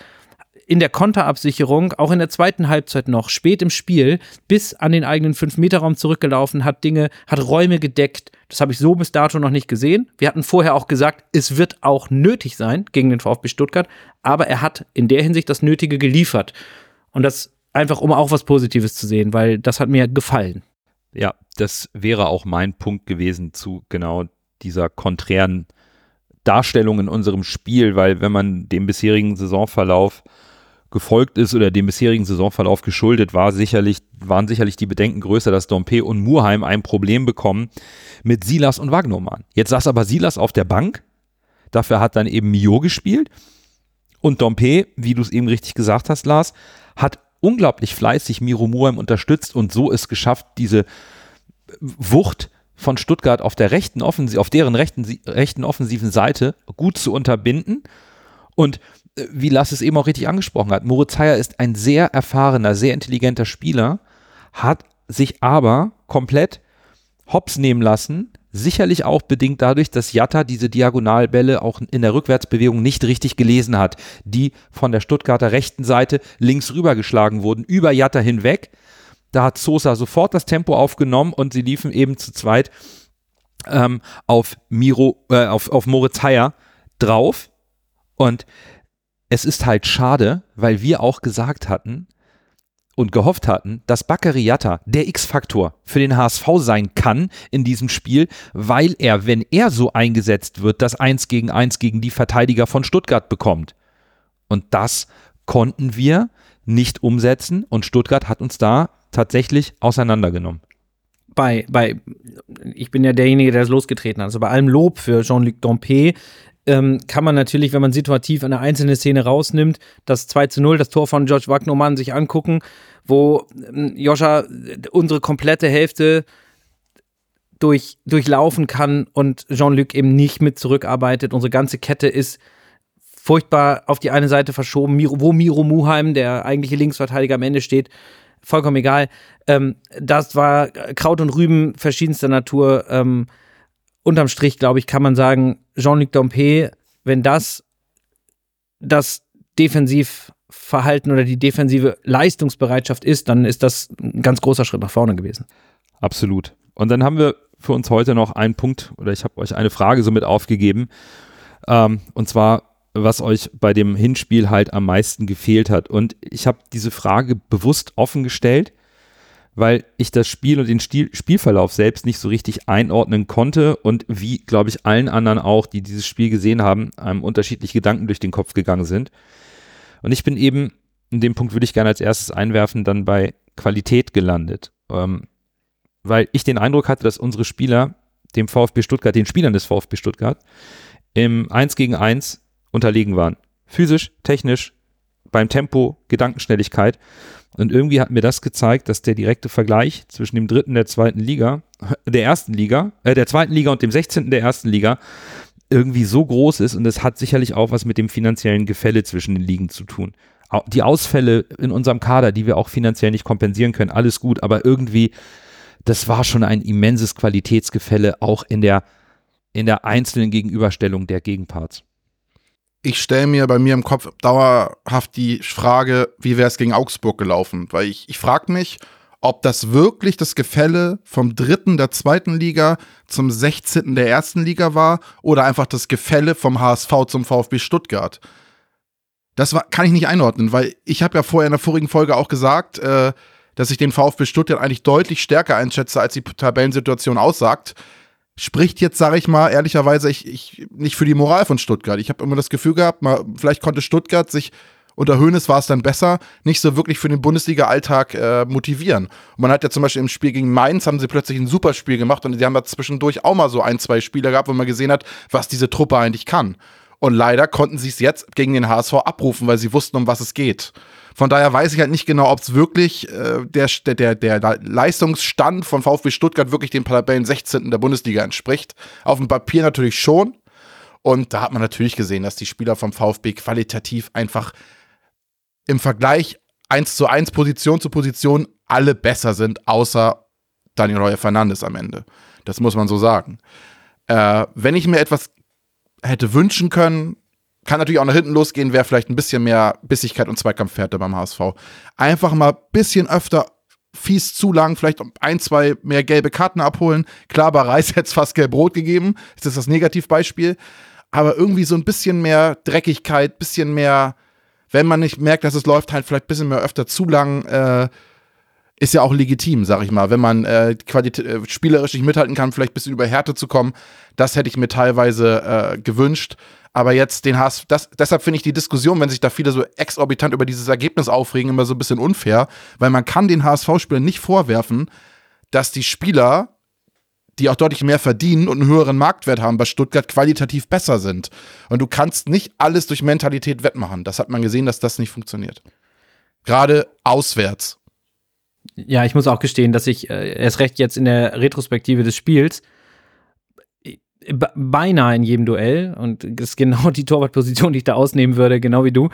in der Konterabsicherung, auch in der zweiten Halbzeit noch, spät im Spiel, bis an den eigenen 5-Meter-Raum zurückgelaufen, hat Dinge, hat Räume gedeckt. Das habe ich so bis dato noch nicht gesehen. Wir hatten vorher auch gesagt, es wird auch nötig sein gegen den VfB Stuttgart, aber er hat in der Hinsicht das Nötige geliefert. Und das einfach, um auch was Positives zu sehen, weil das hat mir gefallen. Ja, das wäre auch mein Punkt gewesen zu genau dieser konträren Darstellung in unserem Spiel, weil wenn man dem bisherigen Saisonverlauf gefolgt ist oder dem bisherigen Saisonverlauf geschuldet war, sicherlich, waren sicherlich die Bedenken größer, dass Dompe und Murheim ein Problem bekommen mit Silas und Wagnermann. Jetzt saß aber Silas auf der Bank, dafür hat dann eben Mio gespielt und Dompe, wie du es eben richtig gesagt hast, Lars, hat unglaublich fleißig Miro Muheim unterstützt und so es geschafft, diese Wucht von Stuttgart auf der rechten Offensiv, auf deren rechten, rechten offensiven Seite gut zu unterbinden. Und wie Lass es eben auch richtig angesprochen hat, Moritz Heyer ist ein sehr erfahrener, sehr intelligenter Spieler, hat sich aber komplett hops nehmen lassen Sicherlich auch bedingt dadurch, dass Jatta diese Diagonalbälle auch in der Rückwärtsbewegung nicht richtig gelesen hat, die von der Stuttgarter rechten Seite links rübergeschlagen wurden, über Jatta hinweg. Da hat Sosa sofort das Tempo aufgenommen und sie liefen eben zu zweit ähm, auf, Miro, äh, auf, auf Moritz Heyer drauf. Und es ist halt schade, weil wir auch gesagt hatten und gehofft hatten, dass Bakary Yatta der X-Faktor für den HSV sein kann in diesem Spiel, weil er, wenn er so eingesetzt wird, das 1 gegen 1 gegen die Verteidiger von Stuttgart bekommt. Und das konnten wir nicht umsetzen und Stuttgart hat uns da tatsächlich auseinandergenommen. Bei, bei, ich bin ja derjenige, der das losgetreten hat. Also bei allem Lob für Jean-Luc Dompe ähm, kann man natürlich, wenn man situativ eine einzelne Szene rausnimmt, das 2 zu 0, das Tor von George Wagnermann sich angucken, wo ähm, Joscha unsere komplette Hälfte durch, durchlaufen kann und Jean-Luc eben nicht mit zurückarbeitet. Unsere ganze Kette ist furchtbar auf die eine Seite verschoben, wo Miro Muheim, der eigentliche Linksverteidiger am Ende steht, vollkommen egal. Ähm, das war Kraut und Rüben verschiedenster Natur. Ähm, unterm Strich, glaube ich, kann man sagen, Jean-Luc Dompe, wenn das das Defensivverhalten oder die defensive Leistungsbereitschaft ist, dann ist das ein ganz großer Schritt nach vorne gewesen. Absolut. Und dann haben wir für uns heute noch einen Punkt oder ich habe euch eine Frage somit aufgegeben. Ähm, und zwar, was euch bei dem Hinspiel halt am meisten gefehlt hat. Und ich habe diese Frage bewusst offen gestellt, weil ich das Spiel und den Stil Spielverlauf selbst nicht so richtig einordnen konnte und wie, glaube ich, allen anderen auch, die dieses Spiel gesehen haben, einem unterschiedliche Gedanken durch den Kopf gegangen sind. Und ich bin eben, in dem Punkt würde ich gerne als erstes einwerfen, dann bei Qualität gelandet. Ähm, weil ich den Eindruck hatte, dass unsere Spieler dem VfB Stuttgart, den Spielern des VfB Stuttgart, im 1 gegen 1 unterlegen waren. Physisch, technisch, beim Tempo, Gedankenschnelligkeit. Und irgendwie hat mir das gezeigt, dass der direkte Vergleich zwischen dem dritten der zweiten Liga, der ersten Liga, äh, der zweiten Liga und dem 16. der ersten Liga irgendwie so groß ist und es hat sicherlich auch was mit dem finanziellen Gefälle zwischen den Ligen zu tun. Die Ausfälle in unserem Kader, die wir auch finanziell nicht kompensieren können, alles gut, aber irgendwie, das war schon ein immenses Qualitätsgefälle, auch in der, in der einzelnen Gegenüberstellung der Gegenparts ich stelle mir bei mir im Kopf dauerhaft die Frage, wie wäre es gegen Augsburg gelaufen? Weil ich, ich frage mich, ob das wirklich das Gefälle vom dritten der zweiten Liga zum 16. der ersten Liga war oder einfach das Gefälle vom HSV zum VfB Stuttgart. Das war, kann ich nicht einordnen, weil ich habe ja vorher in der vorigen Folge auch gesagt, äh, dass ich den VfB Stuttgart eigentlich deutlich stärker einschätze, als die Tabellensituation aussagt spricht jetzt, sage ich mal, ehrlicherweise ich, ich, nicht für die Moral von Stuttgart. Ich habe immer das Gefühl gehabt, mal, vielleicht konnte Stuttgart sich unter Höhnes war es dann besser, nicht so wirklich für den Bundesliga-Alltag äh, motivieren. Und man hat ja zum Beispiel im Spiel gegen Mainz haben sie plötzlich ein super Spiel gemacht und die haben da zwischendurch auch mal so ein, zwei Spiele gehabt, wo man gesehen hat, was diese Truppe eigentlich kann. Und leider konnten sie es jetzt gegen den HSV abrufen, weil sie wussten, um was es geht. Von daher weiß ich halt nicht genau, ob es wirklich äh, der, der, der Leistungsstand von VfB Stuttgart wirklich dem Tabellen 16. der Bundesliga entspricht. Auf dem Papier natürlich schon. Und da hat man natürlich gesehen, dass die Spieler vom VfB qualitativ einfach im Vergleich 1 zu 1 Position zu Position alle besser sind, außer Daniel Heuer Fernandes am Ende. Das muss man so sagen. Äh, wenn ich mir etwas hätte wünschen können, kann natürlich auch nach hinten losgehen, wäre vielleicht ein bisschen mehr Bissigkeit und Zweikampfwerte beim HSV. Einfach mal ein bisschen öfter fies zu lang, vielleicht ein, zwei mehr gelbe Karten abholen. Klar, bei Reis hätte es fast gelb-rot gegeben. Das ist das Negativbeispiel. Aber irgendwie so ein bisschen mehr Dreckigkeit, bisschen mehr, wenn man nicht merkt, dass es läuft, halt vielleicht ein bisschen mehr öfter zu lang, äh, ist ja auch legitim, sag ich mal. Wenn man äh, äh, spielerisch nicht mithalten kann, vielleicht ein bisschen über Härte zu kommen, das hätte ich mir teilweise äh, gewünscht. Aber jetzt den HSV, das, deshalb finde ich die Diskussion, wenn sich da viele so exorbitant über dieses Ergebnis aufregen, immer so ein bisschen unfair, weil man kann den HSV-Spielern nicht vorwerfen, dass die Spieler, die auch deutlich mehr verdienen und einen höheren Marktwert haben, bei Stuttgart qualitativ besser sind. Und du kannst nicht alles durch Mentalität wettmachen. Das hat man gesehen, dass das nicht funktioniert. Gerade auswärts. Ja, ich muss auch gestehen, dass ich äh, erst recht jetzt in der Retrospektive des Spiels beinahe in jedem Duell, und das ist genau die Torwartposition, die ich da ausnehmen würde, genau wie du,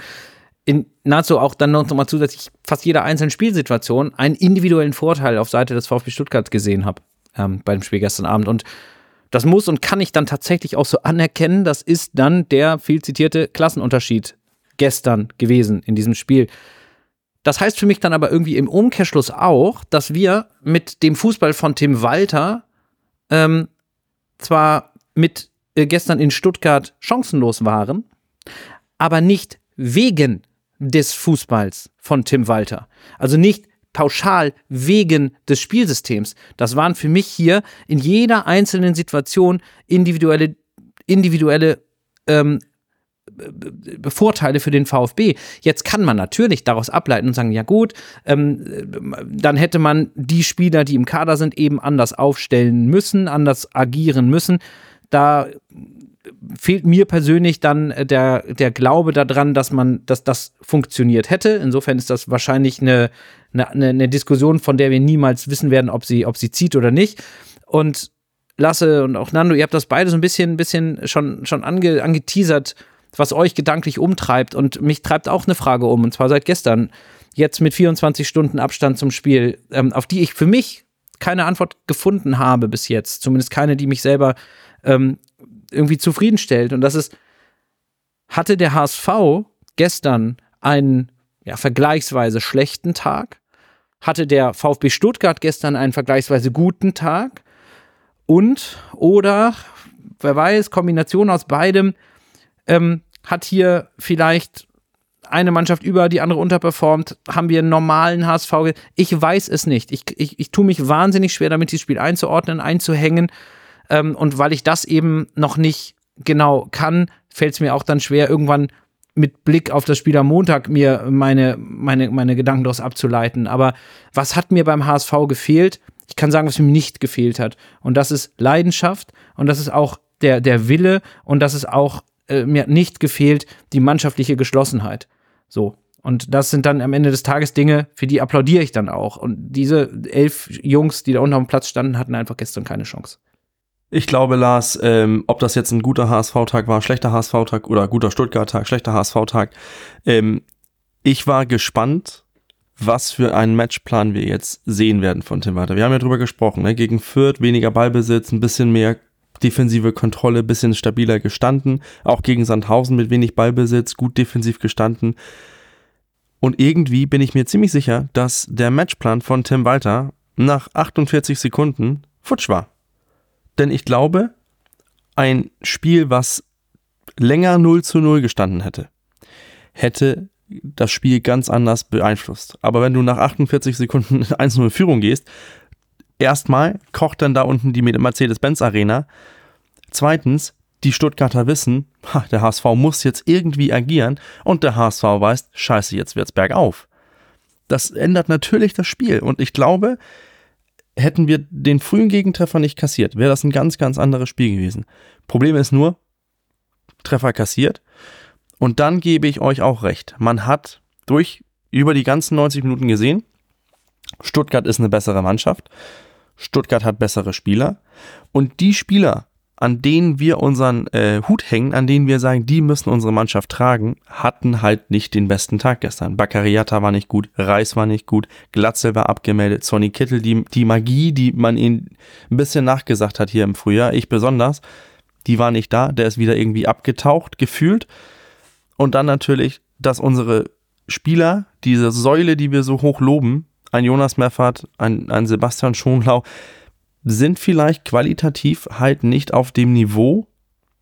in nahezu auch dann noch mal zusätzlich fast jeder einzelnen Spielsituation einen individuellen Vorteil auf Seite des VfB Stuttgart gesehen habe ähm, beim Spiel gestern Abend. Und das muss und kann ich dann tatsächlich auch so anerkennen. Das ist dann der viel zitierte Klassenunterschied gestern gewesen in diesem Spiel. Das heißt für mich dann aber irgendwie im Umkehrschluss auch, dass wir mit dem Fußball von Tim Walter ähm, zwar mit äh, gestern in Stuttgart chancenlos waren, aber nicht wegen des Fußballs von Tim Walter. Also nicht pauschal wegen des Spielsystems. Das waren für mich hier in jeder einzelnen Situation individuelle, individuelle ähm, Vorteile für den VfB. Jetzt kann man natürlich daraus ableiten und sagen, ja gut, ähm, dann hätte man die Spieler, die im Kader sind, eben anders aufstellen müssen, anders agieren müssen. Da fehlt mir persönlich dann der, der Glaube daran, dass man, dass das funktioniert hätte. Insofern ist das wahrscheinlich eine, eine, eine Diskussion, von der wir niemals wissen werden, ob sie, ob sie zieht oder nicht. Und Lasse und auch Nando, ihr habt das beide so ein bisschen, bisschen schon, schon ange, angeteasert, was euch gedanklich umtreibt. Und mich treibt auch eine Frage um, und zwar seit gestern, jetzt mit 24 Stunden Abstand zum Spiel, ähm, auf die ich für mich keine Antwort gefunden habe bis jetzt. Zumindest keine, die mich selber ähm, irgendwie zufriedenstellt. Und das ist, hatte der HSV gestern einen ja, vergleichsweise schlechten Tag? Hatte der VfB Stuttgart gestern einen vergleichsweise guten Tag? Und, oder, wer weiß, Kombination aus beidem, ähm, hat hier vielleicht eine Mannschaft über die andere unterperformt? Haben wir einen normalen HSV? Ich weiß es nicht. Ich, ich, ich tue mich wahnsinnig schwer damit, dieses Spiel einzuordnen, einzuhängen. Ähm, und weil ich das eben noch nicht genau kann, fällt es mir auch dann schwer, irgendwann mit Blick auf das Spiel am Montag mir meine, meine, meine Gedanken daraus abzuleiten. Aber was hat mir beim HSV gefehlt? Ich kann sagen, was mir nicht gefehlt hat. Und das ist Leidenschaft und das ist auch der, der Wille und das ist auch äh, mir hat nicht gefehlt die mannschaftliche Geschlossenheit. So. Und das sind dann am Ende des Tages Dinge, für die applaudiere ich dann auch. Und diese elf Jungs, die da unten dem Platz standen, hatten einfach gestern keine Chance. Ich glaube, Lars, ähm, ob das jetzt ein guter HSV-Tag war, schlechter HSV-Tag oder guter Stuttgart-Tag, schlechter HSV-Tag, ähm, ich war gespannt, was für einen Matchplan wir jetzt sehen werden von Tim Walter. Wir haben ja drüber gesprochen, ne? gegen Fürth weniger Ballbesitz, ein bisschen mehr defensive Kontrolle, bisschen stabiler gestanden, auch gegen Sandhausen mit wenig Ballbesitz, gut defensiv gestanden. Und irgendwie bin ich mir ziemlich sicher, dass der Matchplan von Tim Walter nach 48 Sekunden futsch war. Denn ich glaube, ein Spiel, was länger 0 zu 0 gestanden hätte, hätte das Spiel ganz anders beeinflusst. Aber wenn du nach 48 Sekunden 1-0 Führung gehst, erstmal kocht dann da unten die Mercedes-Benz Arena. Zweitens, die Stuttgarter wissen, der HSV muss jetzt irgendwie agieren und der HSV weiß, scheiße, jetzt wird's bergauf. Das ändert natürlich das Spiel und ich glaube, hätten wir den frühen Gegentreffer nicht kassiert, wäre das ein ganz, ganz anderes Spiel gewesen. Problem ist nur, Treffer kassiert. Und dann gebe ich euch auch recht. Man hat durch über die ganzen 90 Minuten gesehen, Stuttgart ist eine bessere Mannschaft. Stuttgart hat bessere Spieler. Und die Spieler, an denen wir unseren äh, Hut hängen, an denen wir sagen, die müssen unsere Mannschaft tragen, hatten halt nicht den besten Tag gestern. Bakariata war nicht gut, Reis war nicht gut, Glatzel war abgemeldet, Sonny Kittel, die, die Magie, die man ihnen ein bisschen nachgesagt hat hier im Frühjahr, ich besonders, die war nicht da, der ist wieder irgendwie abgetaucht, gefühlt. Und dann natürlich, dass unsere Spieler, diese Säule, die wir so hoch loben, ein Jonas Meffert, ein, ein Sebastian Schonlau, sind vielleicht qualitativ halt nicht auf dem Niveau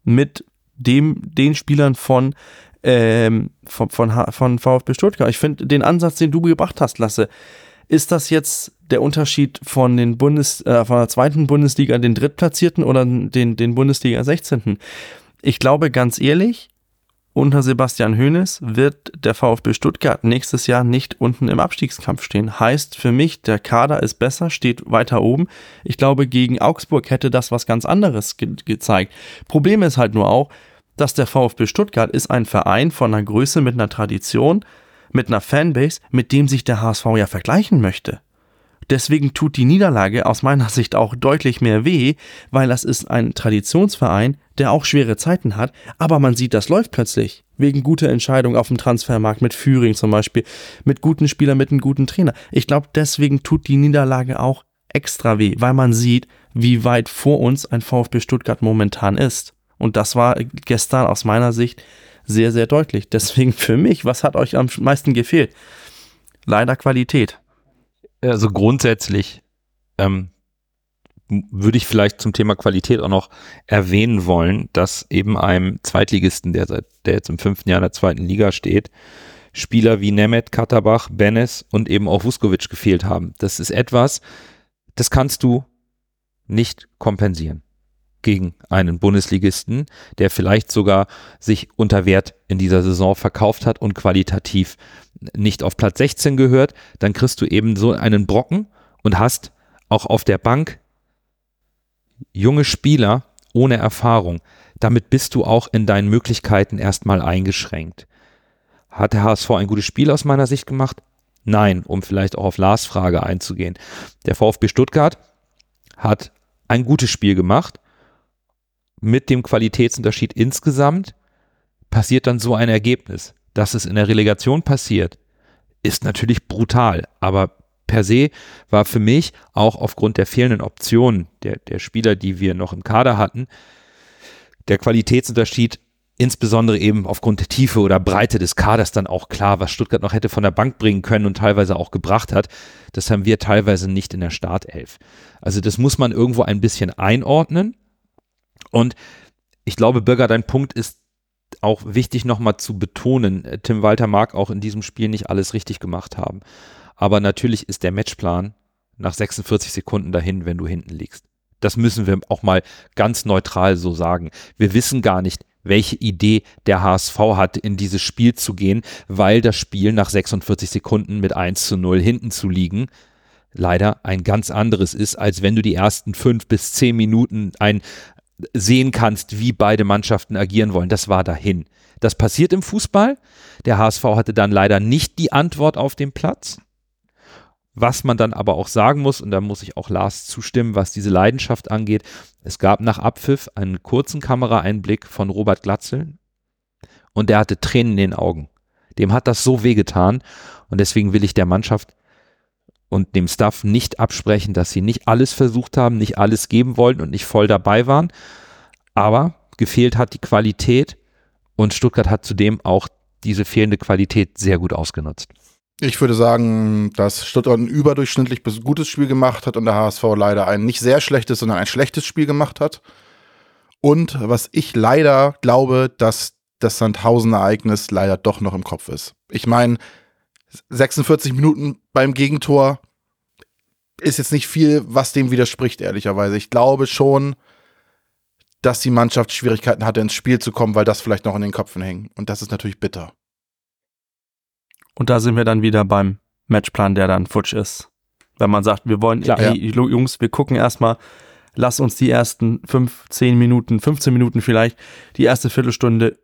mit dem, den Spielern von, ähm, von, von, von VfB Stuttgart. Ich finde den Ansatz, den du gebracht hast, Lasse, ist das jetzt der Unterschied von den Bundes, äh, von der zweiten Bundesliga, den Drittplatzierten oder den, den Bundesliga 16. Ich glaube ganz ehrlich, unter Sebastian Hoeneß wird der VfB Stuttgart nächstes Jahr nicht unten im Abstiegskampf stehen. Heißt für mich, der Kader ist besser, steht weiter oben. Ich glaube, gegen Augsburg hätte das was ganz anderes ge gezeigt. Problem ist halt nur auch, dass der VfB Stuttgart ist ein Verein von einer Größe mit einer Tradition, mit einer Fanbase, mit dem sich der HSV ja vergleichen möchte. Deswegen tut die Niederlage aus meiner Sicht auch deutlich mehr weh, weil das ist ein Traditionsverein, der auch schwere Zeiten hat, aber man sieht, das läuft plötzlich. Wegen guter Entscheidungen auf dem Transfermarkt mit Führing zum Beispiel, mit guten Spielern, mit einem guten Trainer. Ich glaube, deswegen tut die Niederlage auch extra weh, weil man sieht, wie weit vor uns ein VfB Stuttgart momentan ist. Und das war gestern aus meiner Sicht sehr, sehr deutlich. Deswegen für mich, was hat euch am meisten gefehlt? Leider Qualität also grundsätzlich ähm, würde ich vielleicht zum Thema Qualität auch noch erwähnen wollen, dass eben einem Zweitligisten, der seit, der jetzt im fünften Jahr in der zweiten Liga steht, Spieler wie Nemeth, Katterbach, Benes und eben auch Vuskovic gefehlt haben. Das ist etwas, das kannst du nicht kompensieren gegen einen Bundesligisten, der vielleicht sogar sich unter Wert in dieser Saison verkauft hat und qualitativ nicht auf Platz 16 gehört, dann kriegst du eben so einen Brocken und hast auch auf der Bank junge Spieler ohne Erfahrung. Damit bist du auch in deinen Möglichkeiten erstmal eingeschränkt. Hat der HSV ein gutes Spiel aus meiner Sicht gemacht? Nein, um vielleicht auch auf Lars Frage einzugehen. Der VfB Stuttgart hat ein gutes Spiel gemacht, mit dem Qualitätsunterschied insgesamt passiert dann so ein Ergebnis. Dass es in der Relegation passiert, ist natürlich brutal, aber per se war für mich auch aufgrund der fehlenden Optionen der, der Spieler, die wir noch im Kader hatten, der Qualitätsunterschied insbesondere eben aufgrund der Tiefe oder Breite des Kaders dann auch klar, was Stuttgart noch hätte von der Bank bringen können und teilweise auch gebracht hat. Das haben wir teilweise nicht in der Startelf. Also das muss man irgendwo ein bisschen einordnen. Und ich glaube, Bürger, dein Punkt ist auch wichtig nochmal zu betonen. Tim Walter mag auch in diesem Spiel nicht alles richtig gemacht haben. Aber natürlich ist der Matchplan nach 46 Sekunden dahin, wenn du hinten liegst. Das müssen wir auch mal ganz neutral so sagen. Wir wissen gar nicht, welche Idee der HSV hat, in dieses Spiel zu gehen, weil das Spiel nach 46 Sekunden mit 1 zu 0 hinten zu liegen leider ein ganz anderes ist, als wenn du die ersten fünf bis zehn Minuten ein, sehen kannst, wie beide Mannschaften agieren wollen. Das war dahin. Das passiert im Fußball. Der HSV hatte dann leider nicht die Antwort auf dem Platz. Was man dann aber auch sagen muss, und da muss ich auch Lars zustimmen, was diese Leidenschaft angeht, es gab nach Abpfiff einen kurzen Kameraeinblick von Robert Glatzel und der hatte Tränen in den Augen. Dem hat das so wehgetan und deswegen will ich der Mannschaft und dem Staff nicht absprechen, dass sie nicht alles versucht haben, nicht alles geben wollten und nicht voll dabei waren. Aber gefehlt hat die Qualität und Stuttgart hat zudem auch diese fehlende Qualität sehr gut ausgenutzt. Ich würde sagen, dass Stuttgart ein überdurchschnittlich bis gutes Spiel gemacht hat und der HSV leider ein nicht sehr schlechtes, sondern ein schlechtes Spiel gemacht hat. Und was ich leider glaube, dass das Sandhausen-Ereignis leider doch noch im Kopf ist. Ich meine, 46 Minuten beim Gegentor ist jetzt nicht viel, was dem widerspricht, ehrlicherweise. Ich glaube schon, dass die Mannschaft Schwierigkeiten hatte, ins Spiel zu kommen, weil das vielleicht noch in den Köpfen hängt. Und das ist natürlich bitter. Und da sind wir dann wieder beim Matchplan, der dann futsch ist. Wenn man sagt, wir wollen, Klar, hey, ja. Jungs, wir gucken erstmal, lass uns die ersten 5, 10 Minuten, 15 Minuten vielleicht, die erste Viertelstunde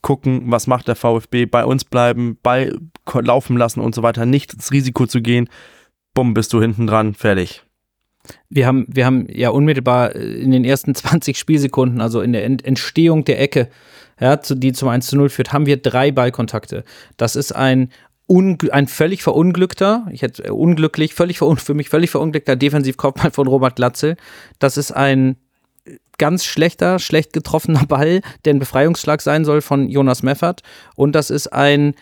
gucken, was macht der VfB, bei uns bleiben, Ball laufen lassen und so weiter, nicht ins Risiko zu gehen. Bumm, bist du hinten dran, fertig. Wir haben, wir haben ja unmittelbar in den ersten 20 Spielsekunden, also in der Entstehung der Ecke, ja, die zum 1 zu 0 führt, haben wir drei Ballkontakte. Das ist ein ein völlig verunglückter, ich hätte äh, unglücklich, völlig für mich völlig verunglückter Defensivkopfball von Robert Glatzel. Das ist ein ganz schlechter, schlecht getroffener Ball, der ein Befreiungsschlag sein soll von Jonas Meffert. Und das ist ein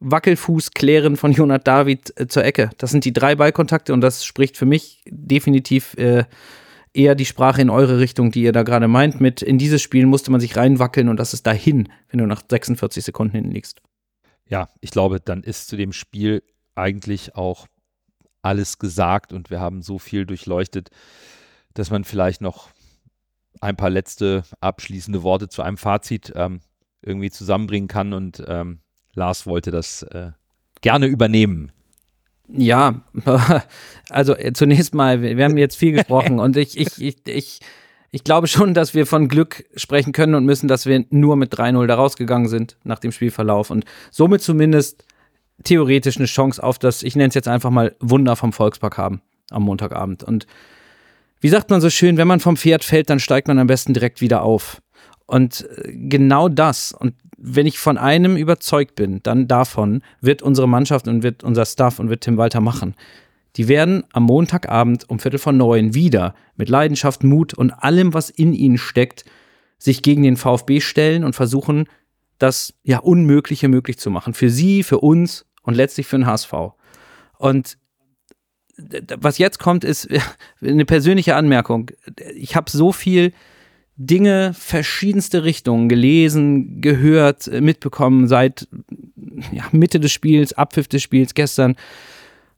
Sicherheitswackelfuß-Klären von Jonas David äh, zur Ecke. Das sind die drei Ballkontakte und das spricht für mich definitiv äh, eher die Sprache in eure Richtung, die ihr da gerade meint. Mit in dieses Spiel musste man sich reinwackeln und das ist dahin, wenn du nach 46 Sekunden hinten liegst. Ja, ich glaube, dann ist zu dem Spiel eigentlich auch alles gesagt und wir haben so viel durchleuchtet dass man vielleicht noch ein paar letzte abschließende Worte zu einem Fazit ähm, irgendwie zusammenbringen kann. Und ähm, Lars wollte das äh, gerne übernehmen. Ja, also äh, zunächst mal, wir haben jetzt viel gesprochen und ich, ich, ich, ich, ich glaube schon, dass wir von Glück sprechen können und müssen, dass wir nur mit 3-0 da rausgegangen sind nach dem Spielverlauf und somit zumindest theoretisch eine Chance auf das, ich nenne es jetzt einfach mal Wunder vom Volkspark haben am Montagabend. Und wie sagt man so schön, wenn man vom Pferd fällt, dann steigt man am besten direkt wieder auf. Und äh, genau das, und wenn ich von einem überzeugt bin, dann davon wird unsere Mannschaft und wird unser Staff und wird Tim Walter machen. Die werden am Montagabend um Viertel von neun wieder mit Leidenschaft, Mut und allem, was in ihnen steckt, sich gegen den VfB stellen und versuchen, das ja Unmögliche möglich zu machen. Für sie, für uns und letztlich für den HSV. Und was jetzt kommt, ist eine persönliche Anmerkung. Ich habe so viel Dinge, verschiedenste Richtungen gelesen, gehört, mitbekommen seit ja, Mitte des Spiels, Abpfiff des Spiels gestern.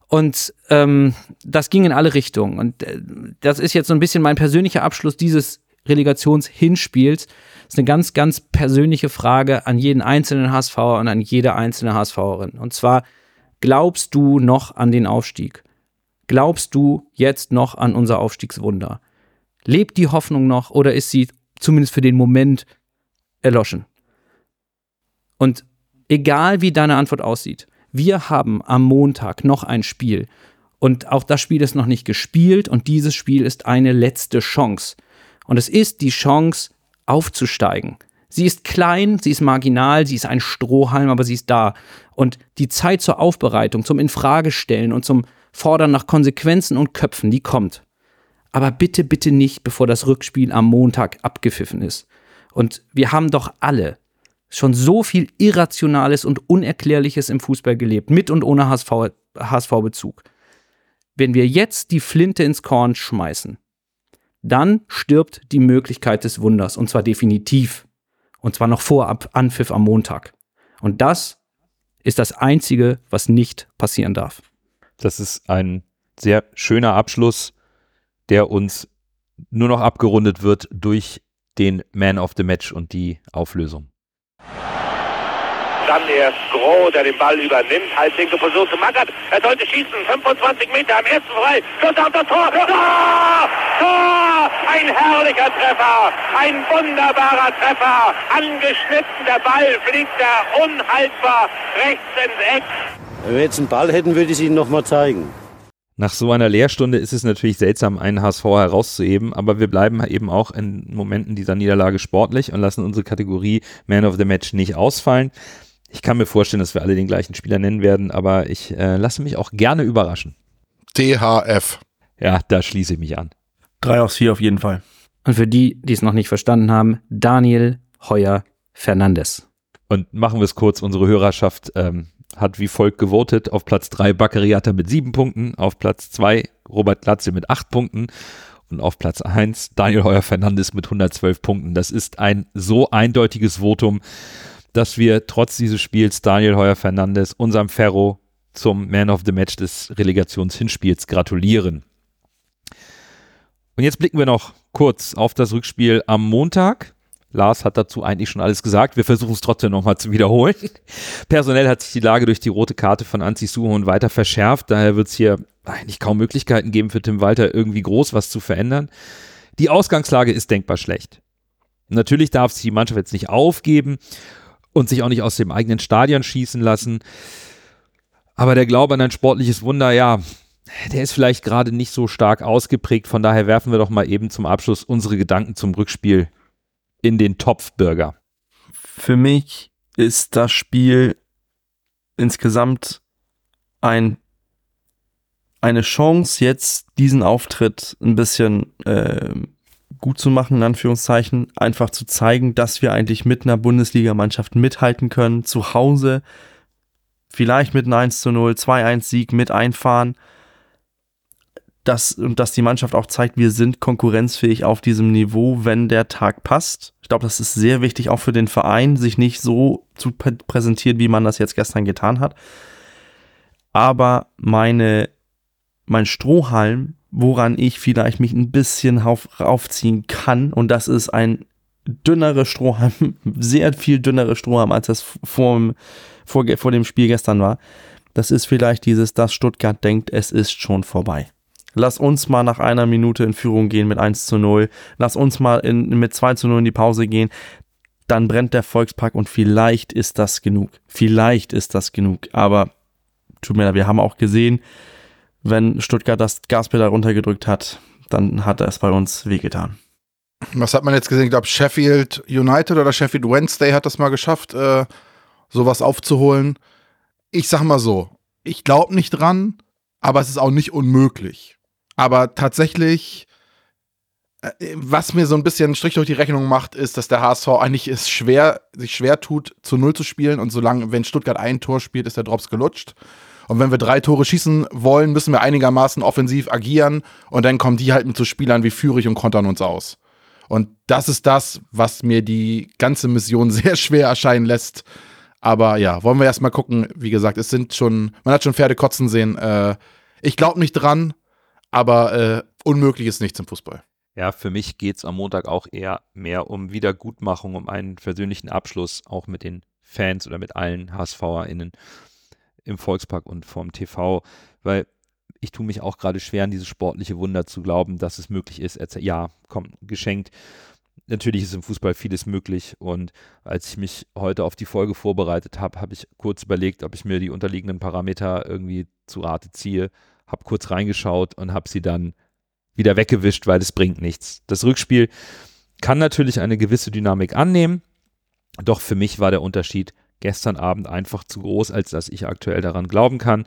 Und ähm, das ging in alle Richtungen. Und äh, das ist jetzt so ein bisschen mein persönlicher Abschluss dieses Relegationshinspiels. Das ist eine ganz, ganz persönliche Frage an jeden einzelnen HSVer und an jede einzelne HSVerin. Und zwar, glaubst du noch an den Aufstieg? Glaubst du jetzt noch an unser Aufstiegswunder? Lebt die Hoffnung noch oder ist sie zumindest für den Moment erloschen? Und egal wie deine Antwort aussieht, wir haben am Montag noch ein Spiel. Und auch das Spiel ist noch nicht gespielt und dieses Spiel ist eine letzte Chance. Und es ist die Chance, aufzusteigen. Sie ist klein, sie ist marginal, sie ist ein Strohhalm, aber sie ist da. Und die Zeit zur Aufbereitung, zum Infragestellen und zum Fordern nach Konsequenzen und Köpfen, die kommt. Aber bitte, bitte nicht, bevor das Rückspiel am Montag abgepfiffen ist. Und wir haben doch alle schon so viel Irrationales und Unerklärliches im Fußball gelebt, mit und ohne HSV-Bezug. HSV Wenn wir jetzt die Flinte ins Korn schmeißen, dann stirbt die Möglichkeit des Wunders und zwar definitiv. Und zwar noch vor Anpfiff am Montag. Und das ist das Einzige, was nicht passieren darf. Das ist ein sehr schöner Abschluss, der uns nur noch abgerundet wird durch den Man of the Match und die Auflösung. Dann erst Groh, der den Ball übernimmt. Halblinke Position zu Magath. Er sollte schießen. 25 Meter am ersten frei. Schuss auf das Tor. Tor! Tor! Ein herrlicher Treffer. Ein wunderbarer Treffer. Angeschnitten. Der Ball fliegt da unhaltbar rechts ins Eck. Wenn wir jetzt einen Ball hätten, würde ich es Ihnen nochmal zeigen. Nach so einer Lehrstunde ist es natürlich seltsam, einen HSV herauszuheben, aber wir bleiben eben auch in Momenten dieser Niederlage sportlich und lassen unsere Kategorie Man of the Match nicht ausfallen. Ich kann mir vorstellen, dass wir alle den gleichen Spieler nennen werden, aber ich äh, lasse mich auch gerne überraschen. THF. Ja, da schließe ich mich an. Drei aus vier auf jeden Fall. Und für die, die es noch nicht verstanden haben, Daniel Heuer Fernandes. Und machen wir es kurz, unsere Hörerschaft ähm, hat wie folgt gewotet. Auf Platz 3 Baccariata mit 7 Punkten, auf Platz 2 Robert Glatze mit 8 Punkten und auf Platz 1 Daniel Heuer Fernandes mit 112 Punkten. Das ist ein so eindeutiges Votum, dass wir trotz dieses Spiels Daniel Heuer Fernandes, unserem Ferro, zum Man of the Match des Relegationshinspiels gratulieren. Und jetzt blicken wir noch kurz auf das Rückspiel am Montag. Lars hat dazu eigentlich schon alles gesagt. Wir versuchen es trotzdem nochmal zu wiederholen. Personell hat sich die Lage durch die rote Karte von Anzi Suhon weiter verschärft. Daher wird es hier eigentlich kaum Möglichkeiten geben für Tim Walter irgendwie groß was zu verändern. Die Ausgangslage ist denkbar schlecht. Natürlich darf sich die Mannschaft jetzt nicht aufgeben und sich auch nicht aus dem eigenen Stadion schießen lassen. Aber der Glaube an ein sportliches Wunder, ja, der ist vielleicht gerade nicht so stark ausgeprägt. Von daher werfen wir doch mal eben zum Abschluss unsere Gedanken zum Rückspiel in den Topfburger. Für mich ist das Spiel insgesamt ein, eine Chance, jetzt diesen Auftritt ein bisschen äh, gut zu machen, in Anführungszeichen, einfach zu zeigen, dass wir eigentlich mit einer Bundesligamannschaft mithalten können, zu Hause, vielleicht mit einem 1 zu 0, 2-1 Sieg mit einfahren, dass, und dass die Mannschaft auch zeigt, wir sind konkurrenzfähig auf diesem Niveau, wenn der Tag passt. Ich glaube, das ist sehr wichtig, auch für den Verein, sich nicht so zu präsentieren, wie man das jetzt gestern getan hat. Aber meine, mein Strohhalm woran ich vielleicht mich ein bisschen auf, aufziehen kann. Und das ist ein dünnerer Strohhalm, sehr viel dünnerer Strohhalm, als das vor, vor, vor dem Spiel gestern war. Das ist vielleicht dieses, dass Stuttgart denkt, es ist schon vorbei. Lass uns mal nach einer Minute in Führung gehen mit 1 zu 0. Lass uns mal in, mit 2 zu 0 in die Pause gehen. Dann brennt der Volkspark und vielleicht ist das genug. Vielleicht ist das genug. Aber tut mir leid, wir haben auch gesehen, wenn Stuttgart das Gaspedal runtergedrückt hat, dann hat es bei uns wehgetan. Was hat man jetzt gesehen? Ich glaube, Sheffield United oder Sheffield Wednesday hat das mal geschafft, äh, sowas aufzuholen. Ich sag mal so, ich glaube nicht dran, aber es ist auch nicht unmöglich. Aber tatsächlich, äh, was mir so ein bisschen einen Strich durch die Rechnung macht, ist, dass der HSV eigentlich es schwer, sich schwer tut, zu Null zu spielen und solange, wenn Stuttgart ein Tor spielt, ist der Drops gelutscht. Und wenn wir drei Tore schießen wollen, müssen wir einigermaßen offensiv agieren. Und dann kommen die halt mit so Spielern wie Führig und kontern uns aus. Und das ist das, was mir die ganze Mission sehr schwer erscheinen lässt. Aber ja, wollen wir erstmal gucken. Wie gesagt, es sind schon, man hat schon Pferde kotzen sehen. Äh, ich glaube nicht dran, aber äh, unmöglich ist nichts im Fußball. Ja, für mich geht es am Montag auch eher mehr um Wiedergutmachung, um einen persönlichen Abschluss, auch mit den Fans oder mit allen HSVerInnen im Volkspark und vorm TV, weil ich tue mich auch gerade schwer, an dieses sportliche Wunder zu glauben, dass es möglich ist. Ja, komm, geschenkt. Natürlich ist im Fußball vieles möglich und als ich mich heute auf die Folge vorbereitet habe, habe ich kurz überlegt, ob ich mir die unterliegenden Parameter irgendwie zu Rate ziehe, habe kurz reingeschaut und habe sie dann wieder weggewischt, weil es bringt nichts. Das Rückspiel kann natürlich eine gewisse Dynamik annehmen, doch für mich war der Unterschied gestern Abend einfach zu groß, als dass ich aktuell daran glauben kann.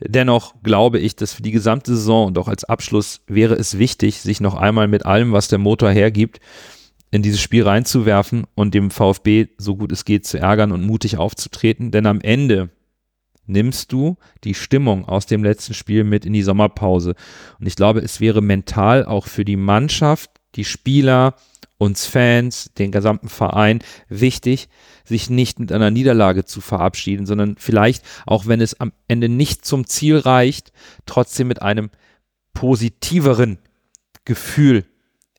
Dennoch glaube ich, dass für die gesamte Saison und auch als Abschluss wäre es wichtig, sich noch einmal mit allem, was der Motor hergibt, in dieses Spiel reinzuwerfen und dem VfB so gut es geht zu ärgern und mutig aufzutreten. Denn am Ende nimmst du die Stimmung aus dem letzten Spiel mit in die Sommerpause. Und ich glaube, es wäre mental auch für die Mannschaft, die Spieler, uns Fans, den gesamten Verein wichtig, sich nicht mit einer Niederlage zu verabschieden, sondern vielleicht, auch wenn es am Ende nicht zum Ziel reicht, trotzdem mit einem positiveren Gefühl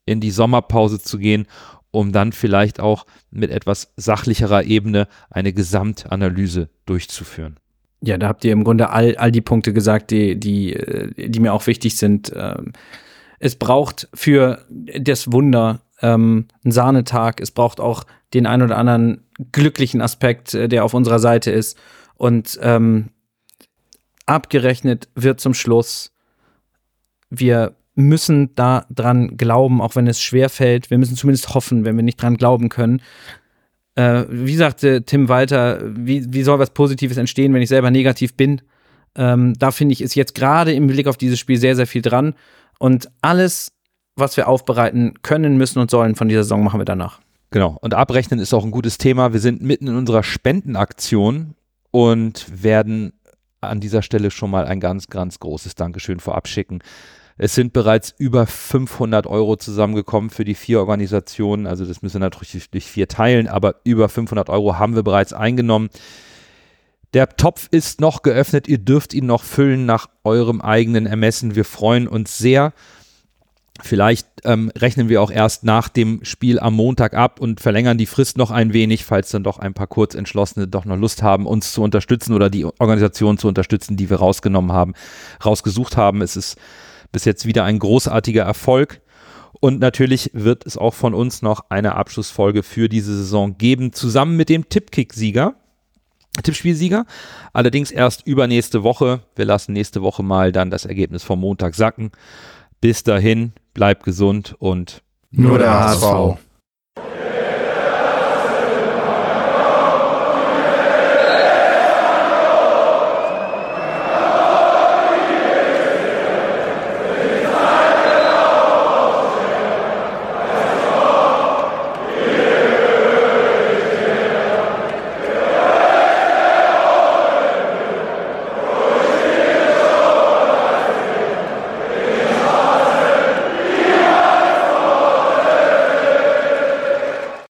in die Sommerpause zu gehen, um dann vielleicht auch mit etwas sachlicherer Ebene eine Gesamtanalyse durchzuführen. Ja, da habt ihr im Grunde all, all die Punkte gesagt, die, die, äh, die mir auch wichtig sind. Ähm, es braucht für das Wunder ähm, einen Sahnetag. Es braucht auch den ein oder anderen glücklichen Aspekt, äh, der auf unserer Seite ist. Und ähm, abgerechnet wird zum Schluss, wir müssen da dran glauben, auch wenn es schwer fällt. Wir müssen zumindest hoffen, wenn wir nicht dran glauben können. Äh, wie sagte Tim Walter, wie, wie soll was Positives entstehen, wenn ich selber negativ bin? Ähm, da finde ich, ist jetzt gerade im Blick auf dieses Spiel sehr, sehr viel dran. Und alles, was wir aufbereiten können, müssen und sollen von dieser Saison, machen wir danach. Genau. Und abrechnen ist auch ein gutes Thema. Wir sind mitten in unserer Spendenaktion und werden an dieser Stelle schon mal ein ganz, ganz großes Dankeschön vorab schicken. Es sind bereits über 500 Euro zusammengekommen für die vier Organisationen. Also das müssen wir natürlich durch vier teilen, aber über 500 Euro haben wir bereits eingenommen. Der Topf ist noch geöffnet. Ihr dürft ihn noch füllen nach eurem eigenen Ermessen. Wir freuen uns sehr. Vielleicht ähm, rechnen wir auch erst nach dem Spiel am Montag ab und verlängern die Frist noch ein wenig, falls dann doch ein paar Kurzentschlossene doch noch Lust haben, uns zu unterstützen oder die Organisation zu unterstützen, die wir rausgenommen haben, rausgesucht haben. Es ist bis jetzt wieder ein großartiger Erfolg. Und natürlich wird es auch von uns noch eine Abschlussfolge für diese Saison geben, zusammen mit dem Tippkick-Sieger. Tippspielsieger. Allerdings erst übernächste Woche. Wir lassen nächste Woche mal dann das Ergebnis vom Montag sacken. Bis dahin, bleibt gesund und nur der HSV.